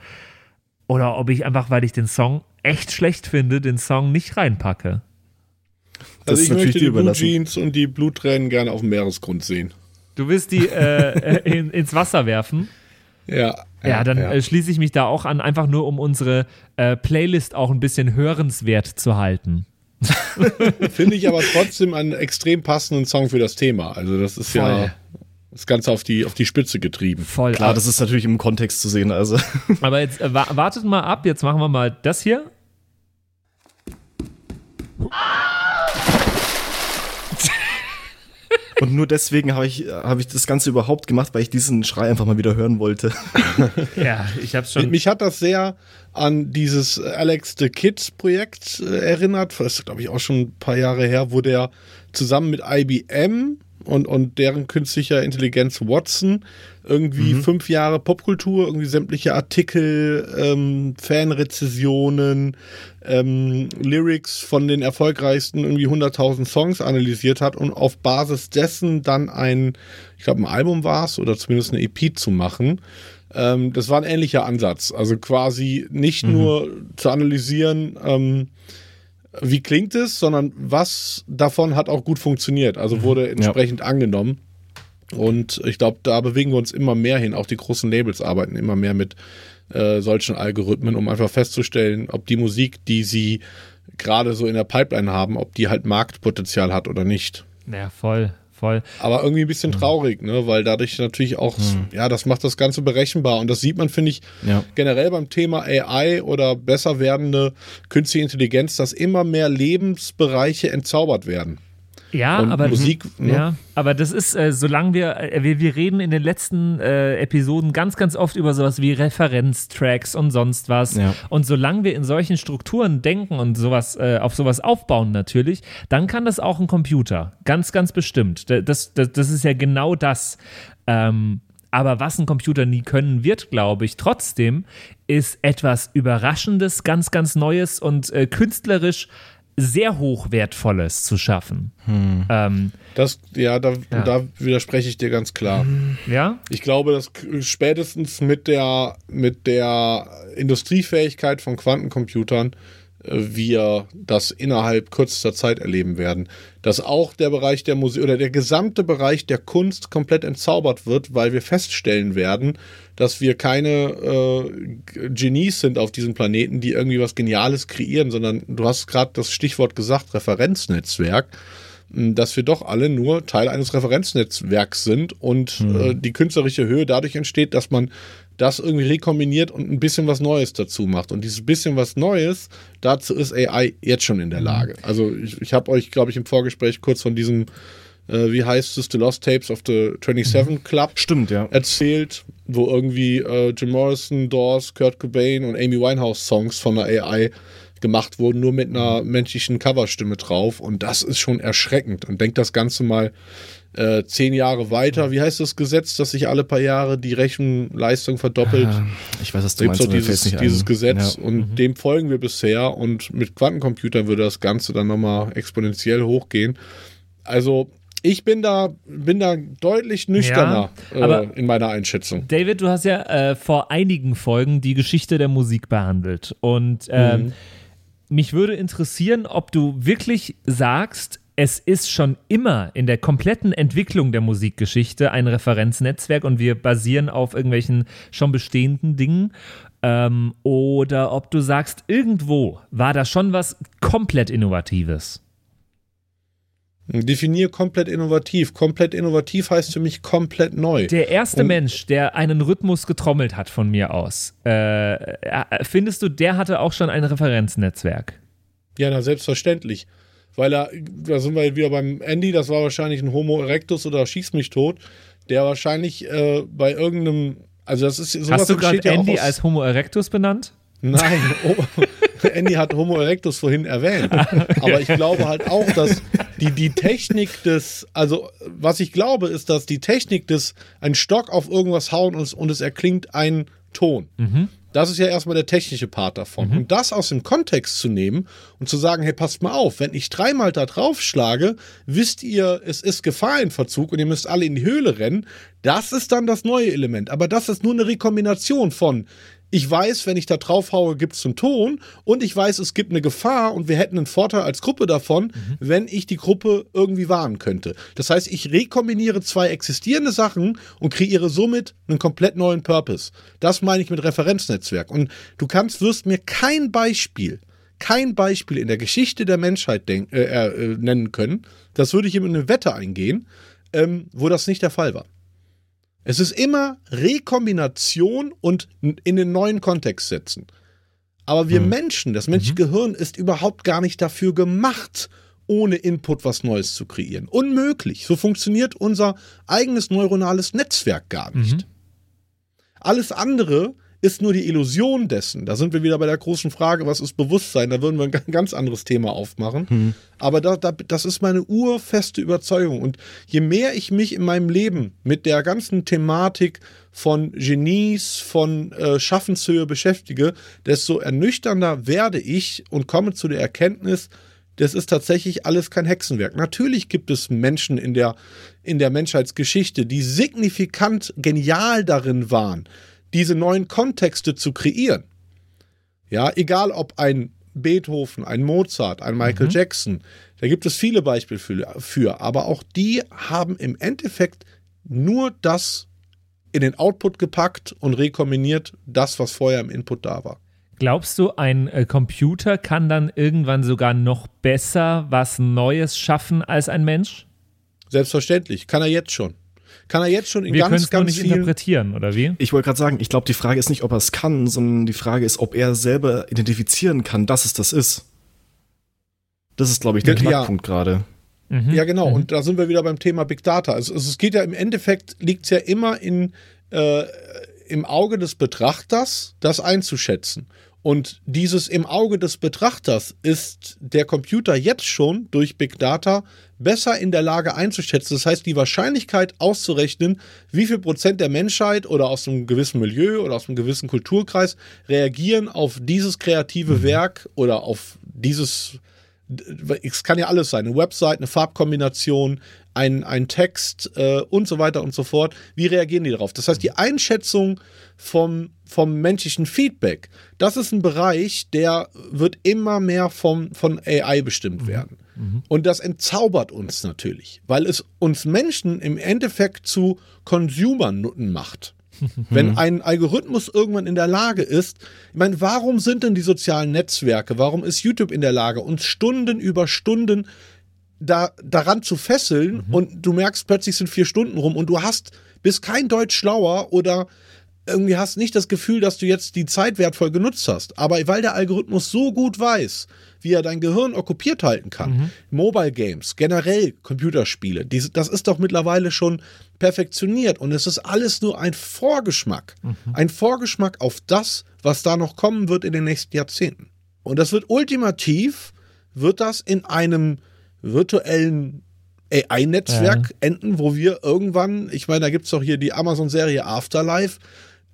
Oder ob ich einfach, weil ich den Song echt schlecht finde, den Song nicht reinpacke. Das Also ist ich natürlich möchte die Blue. Jeans und die Bluttränen gerne auf dem Meeresgrund sehen. Du willst die äh, äh, in, ins Wasser werfen? Ja. Ja, dann Äh, schließe ich mich da auch an, einfach nur um unsere äh, Playlist auch ein bisschen hörenswert zu halten. Finde ich aber trotzdem einen extrem passenden Song für das Thema. Also das ist Voll. ja das Ganze auf die, auf die Spitze getrieben. Voll. Klar, das ist natürlich im Kontext zu sehen. Also. Aber jetzt äh, wa wartet mal ab, jetzt machen wir mal das hier. Und nur deswegen habe ich, habe ich das Ganze überhaupt gemacht, weil ich diesen Schrei einfach mal wieder hören wollte. Ja, ich hab's schon. Mich hat das sehr an dieses Alex the Kids Projekt äh, erinnert. Das ist, glaube ich, auch schon ein paar Jahre her, wo der zusammen mit IBM und, und deren künstlicher Intelligenz Watson irgendwie fünf Jahre Popkultur, irgendwie sämtliche Artikel, ähm, Fanrezensionen, ähm, Lyrics von den erfolgreichsten irgendwie 100.000 Songs analysiert hat und auf Basis dessen dann ein, ich glaube, ein Album war es oder zumindest eine EP zu machen. Ähm, das war ein ähnlicher Ansatz. Also quasi nicht nur zu analysieren, ähm, wie klingt es, sondern was davon hat auch gut funktioniert, also wurde entsprechend ja. angenommen. Und ich glaube, da bewegen wir uns immer mehr hin. Auch die großen Labels arbeiten immer mehr mit äh, solchen Algorithmen, um einfach festzustellen, ob die Musik, die sie gerade so in der Pipeline haben, ob die halt Marktpotenzial hat oder nicht. Ja, voll voll. Aber irgendwie ein bisschen traurig, ne? weil dadurch natürlich auch, mhm. ja, das macht das Ganze berechenbar. Und das sieht man, finde ich, ja. generell beim Thema AI oder besser werdende künstliche Intelligenz, dass immer mehr Lebensbereiche entzaubert werden. Ja, und aber Musik, ne? ja, aber das ist, äh, solange wir, äh, wir, wir reden in den letzten äh, Episoden ganz, ganz oft über sowas wie Referenztracks und sonst was. Ja. Und solange wir in solchen Strukturen denken und sowas, äh, auf sowas aufbauen natürlich, dann kann das auch ein Computer. Ganz, ganz bestimmt. Das, das, das ist ja genau das. Ähm, aber was ein Computer nie können wird, glaube ich, trotzdem, ist etwas Überraschendes, ganz, ganz Neues und äh, künstlerisch sehr hochwertvolles zu schaffen. Hm. Ähm, das, ja da, ja, da widerspreche ich dir ganz klar. Ja? Ich glaube, dass spätestens mit der, mit der Industriefähigkeit von Quantencomputern wir das innerhalb kürzester Zeit erleben werden. Dass auch der Bereich der Musik oder der gesamte Bereich der Kunst komplett entzaubert wird, weil wir feststellen werden, dass wir keine äh, Genies sind auf diesem Planeten, die irgendwie was Geniales kreieren, sondern du hast gerade das Stichwort gesagt, Referenznetzwerk dass wir doch alle nur Teil eines Referenznetzwerks sind und mhm. äh, die künstlerische Höhe dadurch entsteht, dass man das irgendwie rekombiniert und ein bisschen was Neues dazu macht. Und dieses bisschen was Neues, dazu ist AI jetzt schon in der mhm. Lage. Also ich, ich habe euch, glaube ich, im Vorgespräch kurz von diesem, äh, wie heißt es, The Lost Tapes of the 27 mhm. Club Stimmt, ja. erzählt, wo irgendwie äh, Jim Morrison, Dawes, Kurt Cobain und Amy Winehouse Songs von der AI gemacht wurden, nur mit einer mhm. menschlichen Coverstimme drauf. Und das ist schon erschreckend. Und denkt das Ganze mal äh, zehn Jahre weiter. Wie heißt das Gesetz, dass sich alle paar Jahre die Rechenleistung verdoppelt? Ah, ich weiß, was du meinst. So dieses, dieses Gesetz ja. und mhm. dem folgen wir bisher und mit Quantencomputern würde das Ganze dann nochmal exponentiell hochgehen. Also ich bin da, bin da deutlich nüchterner ja, äh, in meiner Einschätzung. David, du hast ja äh, vor einigen Folgen die Geschichte der Musik behandelt. Und ähm, mhm. Mich würde interessieren, ob du wirklich sagst, es ist schon immer in der kompletten Entwicklung der Musikgeschichte ein Referenznetzwerk und wir basieren auf irgendwelchen schon bestehenden Dingen. Ähm, oder ob du sagst, irgendwo war da schon was komplett Innovatives. Definier komplett innovativ. Komplett innovativ heißt für mich komplett neu. Der erste Und Mensch, der einen Rhythmus getrommelt hat von mir aus, äh, äh findest du, der hatte auch schon ein Referenznetzwerk? Ja, na selbstverständlich weil er, da sind wir wieder beim Andy, das war wahrscheinlich ein Homo erectus oder Schieß mich tot, der wahrscheinlich äh, bei irgendeinem, also das ist sowas Hast du gerade Andy ja als Homo erectus benannt? Nein, oh, Andy hat Homo erectus vorhin erwähnt. Aber ich glaube halt auch, dass die, die Technik des, also was ich glaube, ist, dass die Technik des, ein Stock auf irgendwas hauen und, und es erklingt ein Ton. Mhm. Das ist ja erstmal der technische Part davon. Mhm. Und das aus dem Kontext zu nehmen und zu sagen, hey, passt mal auf, wenn ich dreimal da drauf schlage, wisst ihr, es ist Gefahr in Verzug und ihr müsst alle in die Höhle rennen. Das ist dann das neue Element. Aber das ist nur eine Rekombination von, ich weiß, wenn ich da drauf haue, gibt es einen Ton und ich weiß, es gibt eine Gefahr und wir hätten einen Vorteil als Gruppe davon, mhm. wenn ich die Gruppe irgendwie warnen könnte. Das heißt, ich rekombiniere zwei existierende Sachen und kreiere somit einen komplett neuen Purpose. Das meine ich mit Referenznetzwerk. Und du kannst, wirst mir kein Beispiel, kein Beispiel in der Geschichte der Menschheit äh, äh, nennen können, das würde ich ihm in eine Wette eingehen, ähm, wo das nicht der Fall war. Es ist immer Rekombination und in den neuen Kontext setzen. Aber wir hm. Menschen, das menschliche mhm. Gehirn ist überhaupt gar nicht dafür gemacht, ohne Input was Neues zu kreieren. Unmöglich. So funktioniert unser eigenes neuronales Netzwerk gar nicht. Mhm. Alles andere ist nur die Illusion dessen. Da sind wir wieder bei der großen Frage, was ist Bewusstsein? Da würden wir ein ganz anderes Thema aufmachen. Hm. Aber da, da, das ist meine urfeste Überzeugung. Und je mehr ich mich in meinem Leben mit der ganzen Thematik von Genies, von äh, Schaffenshöhe beschäftige, desto ernüchternder werde ich und komme zu der Erkenntnis, das ist tatsächlich alles kein Hexenwerk. Natürlich gibt es Menschen in der, in der Menschheitsgeschichte, die signifikant genial darin waren, diese neuen Kontexte zu kreieren. Ja, egal ob ein Beethoven, ein Mozart, ein Michael mhm. Jackson. Da gibt es viele Beispiele für, für, aber auch die haben im Endeffekt nur das in den Output gepackt und rekombiniert das, was vorher im Input da war. Glaubst du, ein äh, Computer kann dann irgendwann sogar noch besser was Neues schaffen als ein Mensch? Selbstverständlich, kann er jetzt schon. Kann er jetzt schon in Wir ganz, ganz nicht vielen interpretieren, oder wie? Ich wollte gerade sagen, ich glaube, die Frage ist nicht, ob er es kann, sondern die Frage ist, ob er selber identifizieren kann, dass es das ist. Das ist, glaube ich, der ja. Knackpunkt gerade. Mhm. Ja, genau. Mhm. Und da sind wir wieder beim Thema Big Data. Also, also es geht ja im Endeffekt, liegt es ja immer in, äh, im Auge des Betrachters, das einzuschätzen. Und dieses im Auge des Betrachters ist der Computer jetzt schon durch Big Data besser in der Lage einzuschätzen. Das heißt, die Wahrscheinlichkeit auszurechnen, wie viel Prozent der Menschheit oder aus einem gewissen Milieu oder aus einem gewissen Kulturkreis reagieren auf dieses kreative mhm. Werk oder auf dieses es kann ja alles sein, eine Website, eine Farbkombination, ein, ein Text äh, und so weiter und so fort. Wie reagieren die darauf? Das heißt, die Einschätzung vom, vom menschlichen Feedback, das ist ein Bereich, der wird immer mehr vom, von AI bestimmt mhm. werden. Mhm. Und das entzaubert uns natürlich, weil es uns Menschen im Endeffekt zu Consumern macht. Wenn ein Algorithmus irgendwann in der Lage ist, ich meine, warum sind denn die sozialen Netzwerke, warum ist YouTube in der Lage, uns Stunden über Stunden da, daran zu fesseln mhm. und du merkst plötzlich sind vier Stunden rum und du hast, bist kein Deutsch schlauer oder irgendwie hast nicht das Gefühl, dass du jetzt die Zeit wertvoll genutzt hast. Aber weil der Algorithmus so gut weiß, wie er dein Gehirn okkupiert halten kann, mhm. Mobile Games, generell Computerspiele, die, das ist doch mittlerweile schon perfektioniert und es ist alles nur ein Vorgeschmack. Mhm. Ein Vorgeschmack auf das, was da noch kommen wird in den nächsten Jahrzehnten. Und das wird ultimativ, wird das in einem virtuellen AI-Netzwerk ja. enden, wo wir irgendwann, ich meine, da gibt es doch hier die Amazon-Serie Afterlife,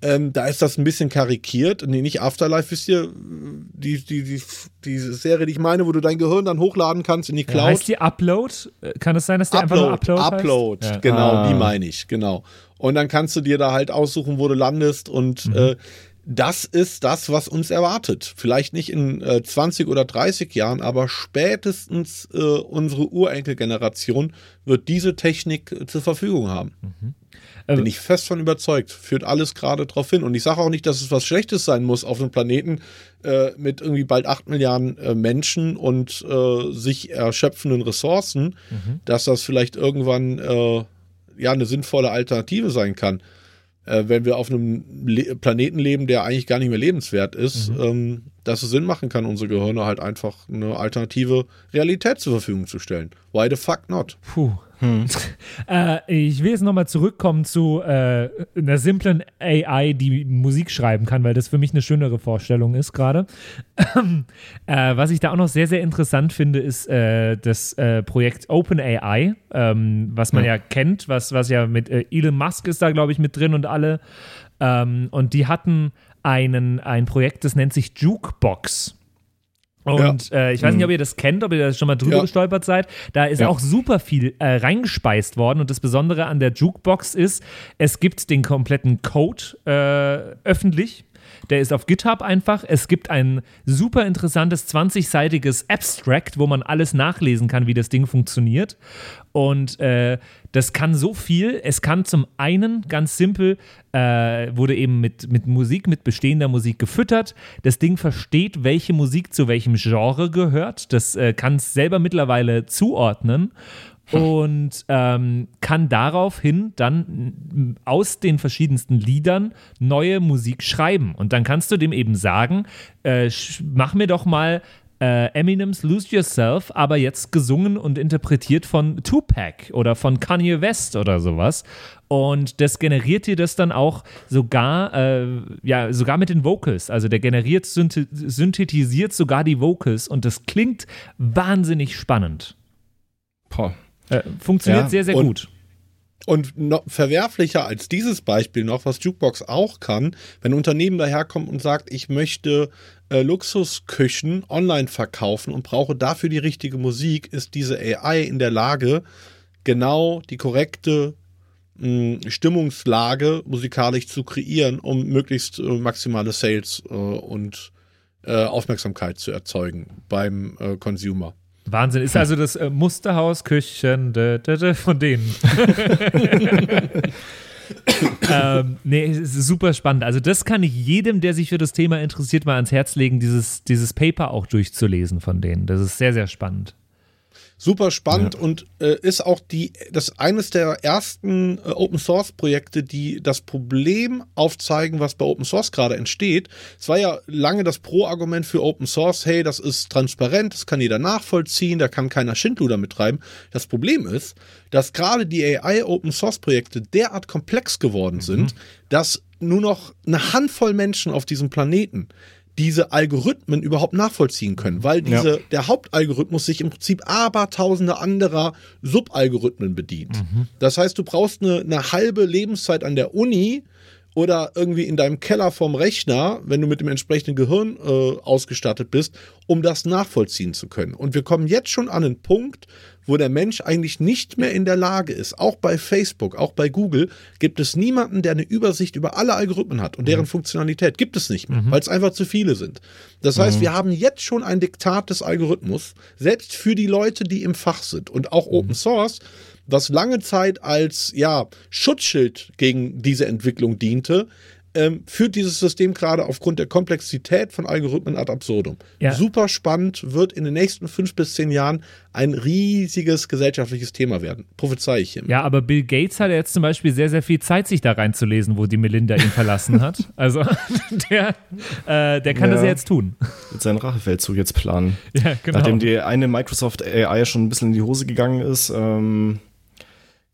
ähm, da ist das ein bisschen karikiert. Nee, nicht Afterlife, wisst ihr, die, die, die, die Serie, die ich meine, wo du dein Gehirn dann hochladen kannst in die Cloud. Ja, heißt die Upload? Kann es sein, dass die Upload, einfach nur Upload Upload, heißt? genau, ah. die meine ich, genau. Und dann kannst du dir da halt aussuchen, wo du landest und mhm. äh, das ist das, was uns erwartet. Vielleicht nicht in äh, 20 oder 30 Jahren, aber spätestens äh, unsere Urenkelgeneration wird diese Technik äh, zur Verfügung haben. Mhm. Bin ähm, ich fest von überzeugt. Führt alles gerade darauf hin. Und ich sage auch nicht, dass es was Schlechtes sein muss auf einem Planeten äh, mit irgendwie bald 8 Milliarden äh, Menschen und äh, sich erschöpfenden Ressourcen, mhm. dass das vielleicht irgendwann ja eine sinnvolle Alternative sein kann. Äh, wenn wir auf einem Le Planeten leben, der eigentlich gar nicht mehr lebenswert ist, mhm. ähm, dass es Sinn machen kann, unsere Gehirne halt einfach eine alternative Realität zur Verfügung zu stellen. Why the fuck not? Puh. Hm. äh, ich will jetzt nochmal zurückkommen zu äh, einer simplen AI, die Musik schreiben kann, weil das für mich eine schönere Vorstellung ist gerade. äh, was ich da auch noch sehr, sehr interessant finde, ist äh, das äh, Projekt OpenAI, ähm, was man hm. ja kennt, was, was ja mit äh, Elon Musk ist da, glaube ich, mit drin und alle. Ähm, und die hatten einen, ein Projekt, das nennt sich Jukebox. Und ja. äh, ich weiß nicht, ob mhm. ihr das kennt, ob ihr da schon mal drüber ja. gestolpert seid. Da ist ja. auch super viel äh, reingespeist worden. Und das Besondere an der Jukebox ist, es gibt den kompletten Code äh, öffentlich. Der ist auf GitHub einfach. Es gibt ein super interessantes 20-seitiges Abstract, wo man alles nachlesen kann, wie das Ding funktioniert. Und äh, das kann so viel. Es kann zum einen ganz simpel, äh, wurde eben mit, mit Musik, mit bestehender Musik gefüttert. Das Ding versteht, welche Musik zu welchem Genre gehört. Das äh, kann es selber mittlerweile zuordnen und ähm, kann daraufhin dann aus den verschiedensten Liedern neue Musik schreiben. Und dann kannst du dem eben sagen, äh, mach mir doch mal äh, Eminems Lose Yourself, aber jetzt gesungen und interpretiert von Tupac oder von Kanye West oder sowas. Und das generiert dir das dann auch sogar, äh, ja, sogar mit den Vocals. Also der generiert, synthetisiert sogar die Vocals und das klingt wahnsinnig spannend. Boah. Äh, funktioniert ja, sehr, sehr und, gut. Und noch verwerflicher als dieses Beispiel noch, was Jukebox auch kann, wenn ein Unternehmen daherkommt und sagt, ich möchte äh, Luxusküchen online verkaufen und brauche dafür die richtige Musik, ist diese AI in der Lage, genau die korrekte mh, Stimmungslage musikalisch zu kreieren, um möglichst äh, maximale Sales äh, und äh, Aufmerksamkeit zu erzeugen beim äh, Consumer. Wahnsinn. Ist also das äh, Musterhaus Küchen de, de, de, von denen. ähm, nee, es ist super spannend. Also, das kann ich jedem, der sich für das Thema interessiert, mal ans Herz legen, dieses, dieses Paper auch durchzulesen von denen. Das ist sehr, sehr spannend. Super spannend ja. und äh, ist auch die, das eines der ersten äh, Open Source Projekte, die das Problem aufzeigen, was bei Open Source gerade entsteht. Es war ja lange das Pro-Argument für Open Source, hey, das ist transparent, das kann jeder nachvollziehen, da kann keiner Schindluder mittreiben. Das Problem ist, dass gerade die AI Open Source Projekte derart komplex geworden mhm. sind, dass nur noch eine Handvoll Menschen auf diesem Planeten diese Algorithmen überhaupt nachvollziehen können, weil diese, ja. der Hauptalgorithmus sich im Prinzip abertausende anderer Subalgorithmen bedient. Mhm. Das heißt, du brauchst eine, eine halbe Lebenszeit an der Uni, oder irgendwie in deinem Keller vom Rechner, wenn du mit dem entsprechenden Gehirn äh, ausgestattet bist, um das nachvollziehen zu können. Und wir kommen jetzt schon an einen Punkt, wo der Mensch eigentlich nicht mehr in der Lage ist. Auch bei Facebook, auch bei Google gibt es niemanden, der eine Übersicht über alle Algorithmen hat und deren mhm. Funktionalität gibt es nicht mehr, mhm. weil es einfach zu viele sind. Das heißt, mhm. wir haben jetzt schon ein Diktat des Algorithmus, selbst für die Leute, die im Fach sind und auch Open mhm. Source was lange Zeit als ja, Schutzschild gegen diese Entwicklung diente, ähm, führt dieses System gerade aufgrund der Komplexität von Algorithmen ad absurdum. Ja. Super spannend, wird in den nächsten fünf bis zehn Jahren ein riesiges gesellschaftliches Thema werden. Prophezei ich ihm. Ja, aber Bill Gates hat jetzt zum Beispiel sehr, sehr viel Zeit, sich da reinzulesen, wo die Melinda ihn verlassen hat. Also der, äh, der kann ja. das ja jetzt tun. Mit seinem Rachefeldzug jetzt planen. Ja, genau. Nachdem die eine Microsoft AI schon ein bisschen in die Hose gegangen ist, ähm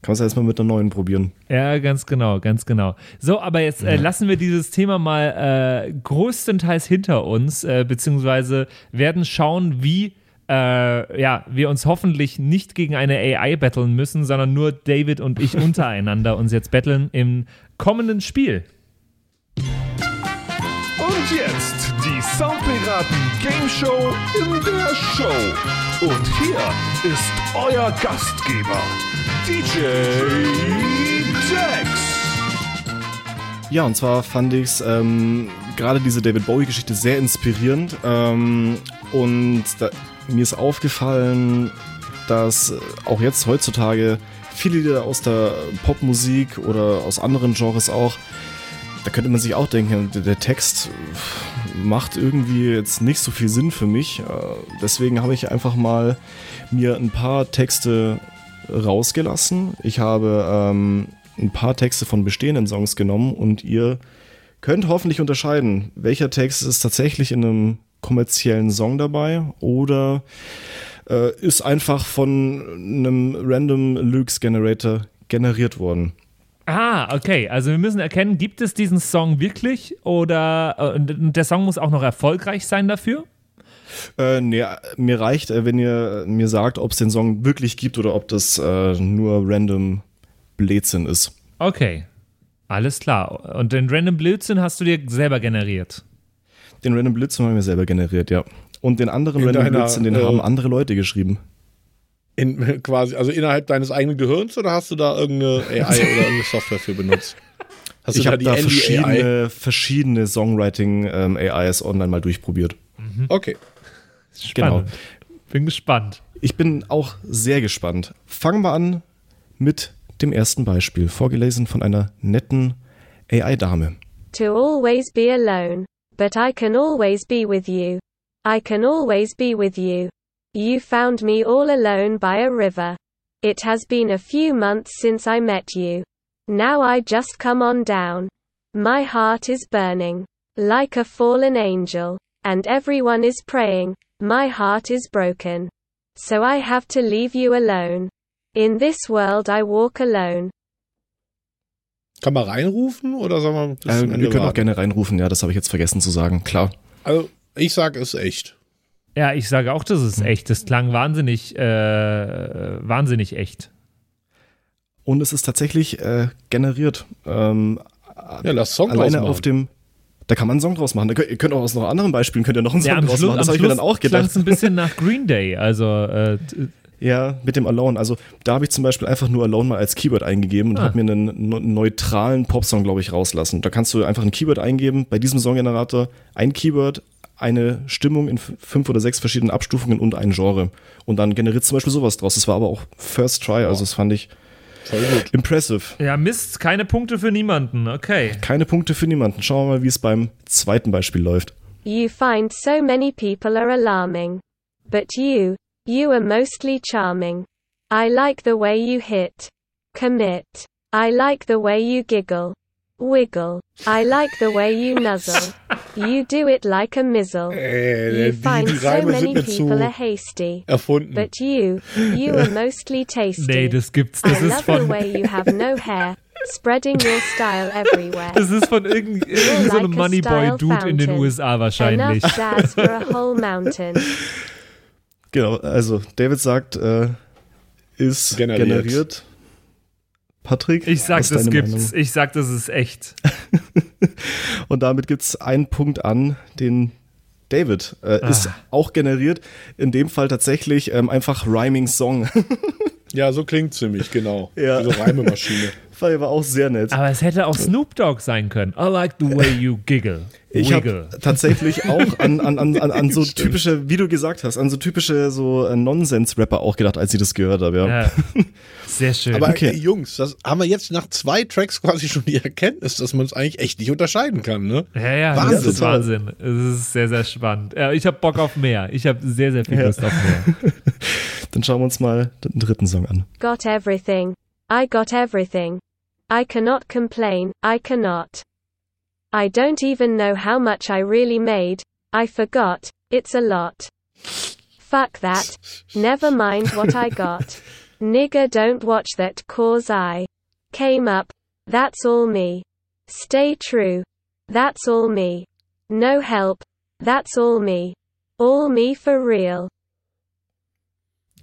kann man es erstmal mit einer neuen probieren. Ja, ganz genau, ganz genau. So, aber jetzt äh, lassen wir dieses Thema mal äh, größtenteils hinter uns, äh, beziehungsweise werden schauen, wie äh, ja, wir uns hoffentlich nicht gegen eine AI battlen müssen, sondern nur David und ich untereinander uns jetzt battlen im kommenden Spiel. Und jetzt die Soundpiraten Game Show in der Show. Und hier ist euer Gastgeber, DJ Dex. Ja, und zwar fand ich es ähm, gerade diese David Bowie-Geschichte sehr inspirierend. Ähm, und da, mir ist aufgefallen, dass auch jetzt heutzutage viele Lieder aus der Popmusik oder aus anderen Genres auch, da könnte man sich auch denken, der Text macht irgendwie jetzt nicht so viel Sinn für mich. Äh, deswegen habe ich einfach mal mir ein paar Texte rausgelassen. Ich habe ähm, ein paar Texte von bestehenden Songs genommen und ihr könnt hoffentlich unterscheiden, welcher Text ist tatsächlich in einem kommerziellen Song dabei oder äh, ist einfach von einem Random Lyrics Generator generiert worden. Ah, okay. Also wir müssen erkennen, gibt es diesen Song wirklich oder äh, der Song muss auch noch erfolgreich sein dafür? Äh, nee, mir reicht, äh, wenn ihr mir sagt, ob es den Song wirklich gibt oder ob das äh, nur random Blödsinn ist. Okay, alles klar. Und den random Blödsinn hast du dir selber generiert? Den random Blödsinn habe ich mir selber generiert, ja. Und den anderen In random deiner, Blödsinn, den äh, haben andere Leute geschrieben. In, quasi, also innerhalb deines eigenen Gehirns oder hast du da irgendeine AI oder irgendeine Software für benutzt? Hast ich habe da, da verschiedene, verschiedene Songwriting-AIs ähm, online mal durchprobiert. Mhm. Okay. Spannend. Genau. Bin gespannt. Ich bin auch sehr gespannt. Fangen wir an mit dem ersten Beispiel, vorgelesen von einer netten AI-Dame. To always be alone, but I can always be with you. I can always be with you. You found me all alone by a river. It has been a few months since I met you. Now I just come on down. My heart is burning. Like a fallen angel. And everyone is praying. My heart is broken. So I have to leave you alone. In this world I walk alone. Kann man reinrufen oder sagen äh, wir? Äh, wir können auch gerne reinrufen, ja, das habe ich jetzt vergessen zu sagen, klar. Also, ich sage es echt. Ja, ich sage auch, das ist echt. Das klang wahnsinnig, äh, wahnsinnig echt. Und es ist tatsächlich äh, generiert. Ähm, ja, lass Song alleine auf dem da kann man einen Song draus machen. Da könnt, ihr könnt auch aus noch anderen Beispielen könnt ihr noch einen Song ja, draus Schluss, machen. Das habe ich mir dann auch gedacht. Das ein bisschen nach Green Day, also äh, ja, mit dem Alone. Also da habe ich zum Beispiel einfach nur Alone mal als Keyword eingegeben und ah. habe mir einen neutralen Popsong, glaube ich, rauslassen. Da kannst du einfach ein Keyword eingeben, bei diesem Songgenerator ein Keyword, eine Stimmung in fünf oder sechs verschiedenen Abstufungen und ein Genre. Und dann generiert zum Beispiel sowas draus. Das war aber auch First Try, also das fand ich impressive. Ja, Mist, keine Punkte für niemanden. Okay. Keine Punkte für niemanden. Schauen wir mal, wie es beim zweiten Beispiel läuft. You find so many people are alarming. But you, you are mostly charming. I like the way you hit. Commit. I like the way you giggle. Wiggle. I like the way you nuzzle. You do it like a mizzle. Äh, You find so many people are hasty. erfunden. But you, you are mostly tasty. Nee, das gibt's. Das I ist love the way you have no hair, spreading your style everywhere. Das ist von irgend, irgend so like a Moneyboy-Dude in den USA wahrscheinlich. Enough jazz for a whole mountain. Genau, also David sagt, äh, ist Generiert. generiert. Patrick? Ich sag, das gibt's. Meinung? Ich sag, das ist echt. Und damit gibt's einen Punkt an den David. Äh, Ist auch generiert. In dem Fall tatsächlich ähm, einfach Rhyming Song. ja, so klingt ziemlich, genau. Ja. Wie so Reimemaschine. War aber auch sehr nett. Aber es hätte auch Snoop Dogg sein können. I like the way you giggle. Ich habe tatsächlich auch an, an, an, an, an so typische, wie du gesagt hast, an so typische so äh, Nonsens-Rapper auch gedacht, als ich das gehört habe. Ja. Ja. Sehr schön. Aber Okay. ey, Jungs, das haben wir jetzt nach zwei Tracks quasi schon die Erkenntnis, dass man es eigentlich echt nicht unterscheiden kann, ne? ja, ja, Wahnsinn. das ist Wahnsinn. Es ist sehr, sehr spannend. Ja, ich habe Bock auf mehr. Ich habe sehr, sehr viel Lust auf mehr. Dann schauen wir uns mal den dritten Song an. Got everything. I got everything. I cannot complain, I cannot. I don't even know how much I really made. I forgot, it's a lot. Fuck that. Never mind what I got. Nigga don't watch that cause I came up. That's all me. Stay true. That's all me. No help. That's all me. All me for real.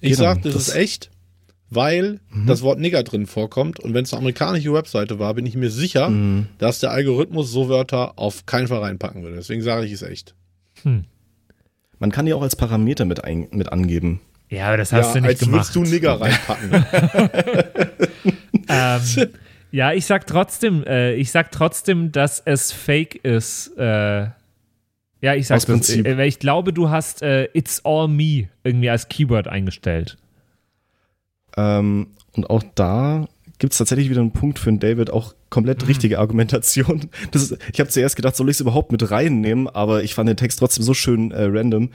Ich Genau, sag, das, das- ist echt, weil das Wort Nigger drin vorkommt und wenn es eine amerikanische Webseite war, bin ich mir sicher, Mhm. dass der Algorithmus so Wörter auf keinen Fall reinpacken würde. Deswegen sage ich es echt. Man kann die auch als Parameter mit, ein, mit angeben. Ja, aber das hast ja, du nicht als gemacht. würdest du Nigger reinpacken. Ähm, ja, ich sag trotzdem, äh, ich sag trotzdem, dass es fake ist. Äh, ja, ich sag Aus das, Prinzip. äh, weil ich glaube, du hast äh, It's All Me irgendwie als Keyword eingestellt. Ähm, und auch da gibt es tatsächlich wieder einen Punkt für den David, auch komplett richtige Argumentation. Das ist, ich habe zuerst gedacht, soll ich es überhaupt mit reinnehmen, aber ich fand den Text trotzdem so schön äh, random.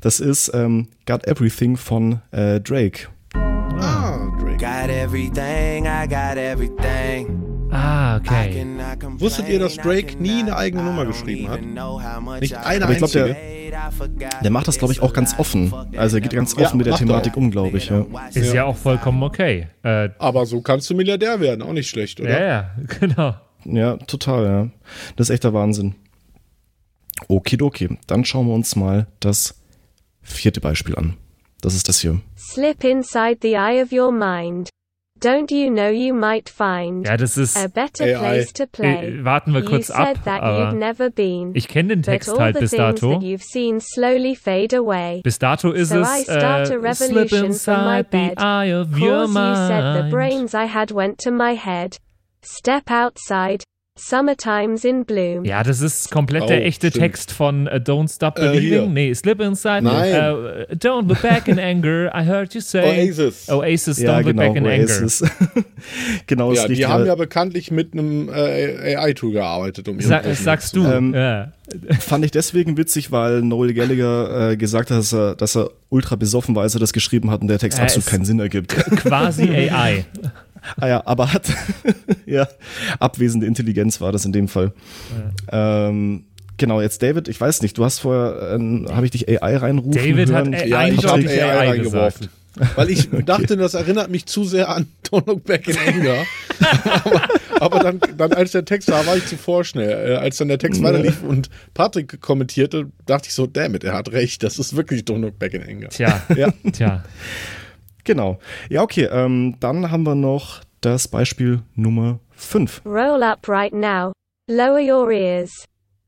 Das ist ähm, Got Everything von äh, Drake. ah, Drake. Got everything, I got everything. Ah, okay. Wusstet ihr, dass Drake nie eine eigene Nummer geschrieben hat? Nicht eine Aber ich glaub, der- Der macht das, glaube ich, auch ganz offen. Also er geht ganz Ja, offen mit der er Thematik auch. um, glaube ich. Ja. Ist ja. auch vollkommen okay. Äh, Aber so kannst du Milliardär werden, auch nicht schlecht, oder? ja, ja, genau. ja, total, ja. Das ist echter Wahnsinn. Okidoki, dann schauen wir uns mal das vierte Beispiel an. Das ist das hier. Slip inside the eye of your mind. Don't you know you might find Ja, das ist. a better AI. place to play? Äh, warten wir you kurz said ab, that you'd never been. Ich kenne den but Text all halt the bis things dato. that you've seen slowly fade away. Bis dato ist So I es start a äh, Slip revolution from my inside the bed. eye of your Cause you said the brains I had went to my head. Step outside. Summertime's in bloom. Ja, das ist komplett der Oh, echte stimmt. Text von äh, Don't Stop Äh, Believing. hier. nee, Slip Inside. Nein. Äh, don't look back in anger. I heard you say. Oasis. Oasis, ja, Don't look genau, back in anger. Oasis. genau, das Ja, die haben ja bekanntlich mit einem äh, AI-Tool gearbeitet, um Sa Präsentation sagst du. Ähm, ja. Fand ich deswegen witzig, weil Noel Gallagher äh, gesagt hat, dass er, dass er ultra besoffen war, als er das geschrieben hat und der Text Äh, absolut keinen Sinn ergibt. Quasi AI. ah ja, aber hat ja abwesende Intelligenz war das in dem Fall. Ähm, genau, jetzt David, ich weiß nicht, du hast vorher, ähm, habe ich dich AI reinrufen David hat hören? AI Ja, ich habe AI, AI reingeworfen. Weil ich dachte, das erinnert mich zu sehr an Don't Look Back in Anger. aber aber dann, dann, als der Text da war, ich zu vorschnell. Äh, als dann der Text weiterlief und Patrick kommentierte, dachte ich so, damn it, er hat recht. Das ist wirklich Don't Look Back in Anger. Tja, Ja. tja. Genau. Ja, okay, ähm, dann haben wir noch das Beispiel Nummer 5. Roll up right now. Lower your ears.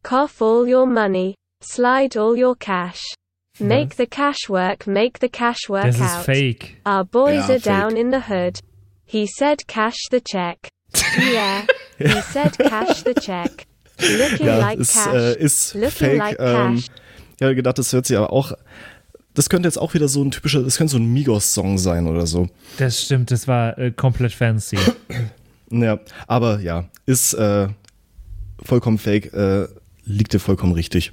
Cough all your money. Slide all your cash. Make the cash work, make the cash work Das ist out. fake. Our boys Ja, are fake. down in the hood. He said cash the check. yeah, he said cash the check. Looking Ja, like ist, cash. äh, ist Looking fake. like ähm, cash. Ich habe gedacht, das hört sich aber auch, das könnte jetzt auch wieder so ein typischer, das könnte so ein Migos-Song sein oder so. Das stimmt, das war äh, komplett fancy. Ja, aber ja, ist äh, vollkommen fake, äh, liegt dir vollkommen richtig.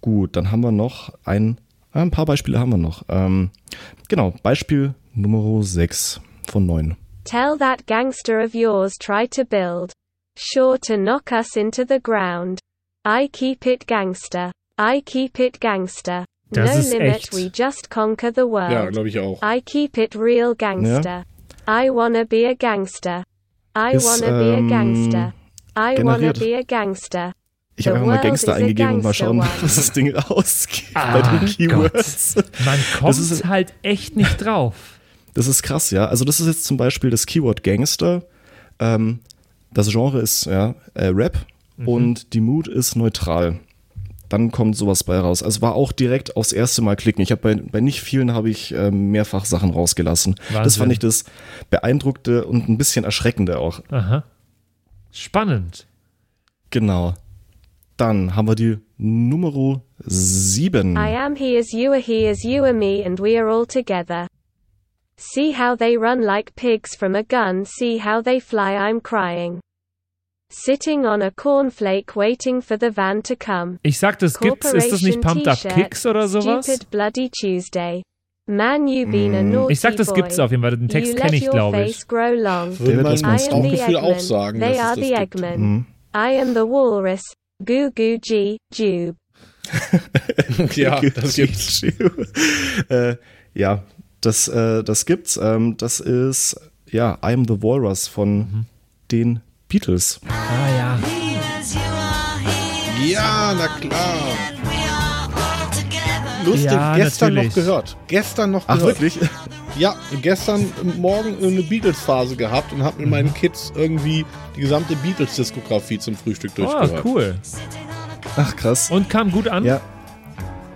Gut, dann haben wir noch ein, ein paar Beispiele haben wir noch. Ähm, genau, Beispiel Nummer 6 von 9. Tell that gangster of yours try to build. Sure to knock us into the ground. I keep it gangster. I keep it gangster. Das no ist limit, echt. we just conquer the world. Ja, glaube ich auch. I keep it real gangster. I wanna be a gangster. I Ist, wanna be ähm, a gangster. I wanna generiert. be a gangster. Ich habe The einfach mal world Gangster is a eingegeben und mal gangster schauen, one. was das Ding rausgibt bei Ah, den Keywords. Man kommt Das ist- halt echt nicht drauf. Das ist krass, ja. Also das ist jetzt zum Beispiel das Keyword Gangster. Ähm, das Genre ist ja, äh, Rap und die Mood ist neutral. Dann kommt sowas bei raus. Also war auch direkt aufs erste Mal klicken. Ich habe bei, bei nicht vielen habe ich ähm, mehrfach Sachen rausgelassen. Das Wahnsinn. fand ich das beeindruckte und ein bisschen erschreckende auch. Aha. Spannend. Genau. Dann haben wir die Nummer 7. I am he as you are he as you are me and we are all together. See how they run like pigs from a gun, see how they fly, I'm crying. Sitting on a cornflake waiting for the van to come. Ich sag, das gibt's. Ist das nicht Pumped Up Kicks oder sowas? Stupid bloody Tuesday. Man, you been a naughty Ich sag, das boy. gibt's auf jeden Fall. Den Text you kenne let ich, your glaube ich. face grow long. Würde im am the Bauchgefühl auch Eggman. sagen, They dass are es das the gibt. Eggman. Mhm. I am the walrus. Goo goo g jube. Ja, das gibt's. äh, ja, das, äh, das gibt's. Ähm, das ist, ja, I am the Walrus von Mhm. den Beatles. Ah ja. Ja, na klar. Lustig, Ja, gestern natürlich. noch gehört. Gestern noch Ach, gehört. wirklich? Ja, gestern Morgen eine Beatles-Phase gehabt und habe mit meinen Kids irgendwie die gesamte Beatles-Diskografie zum Frühstück Oh, durchgehört. cool. Ach, krass. Und kam gut an? Ja,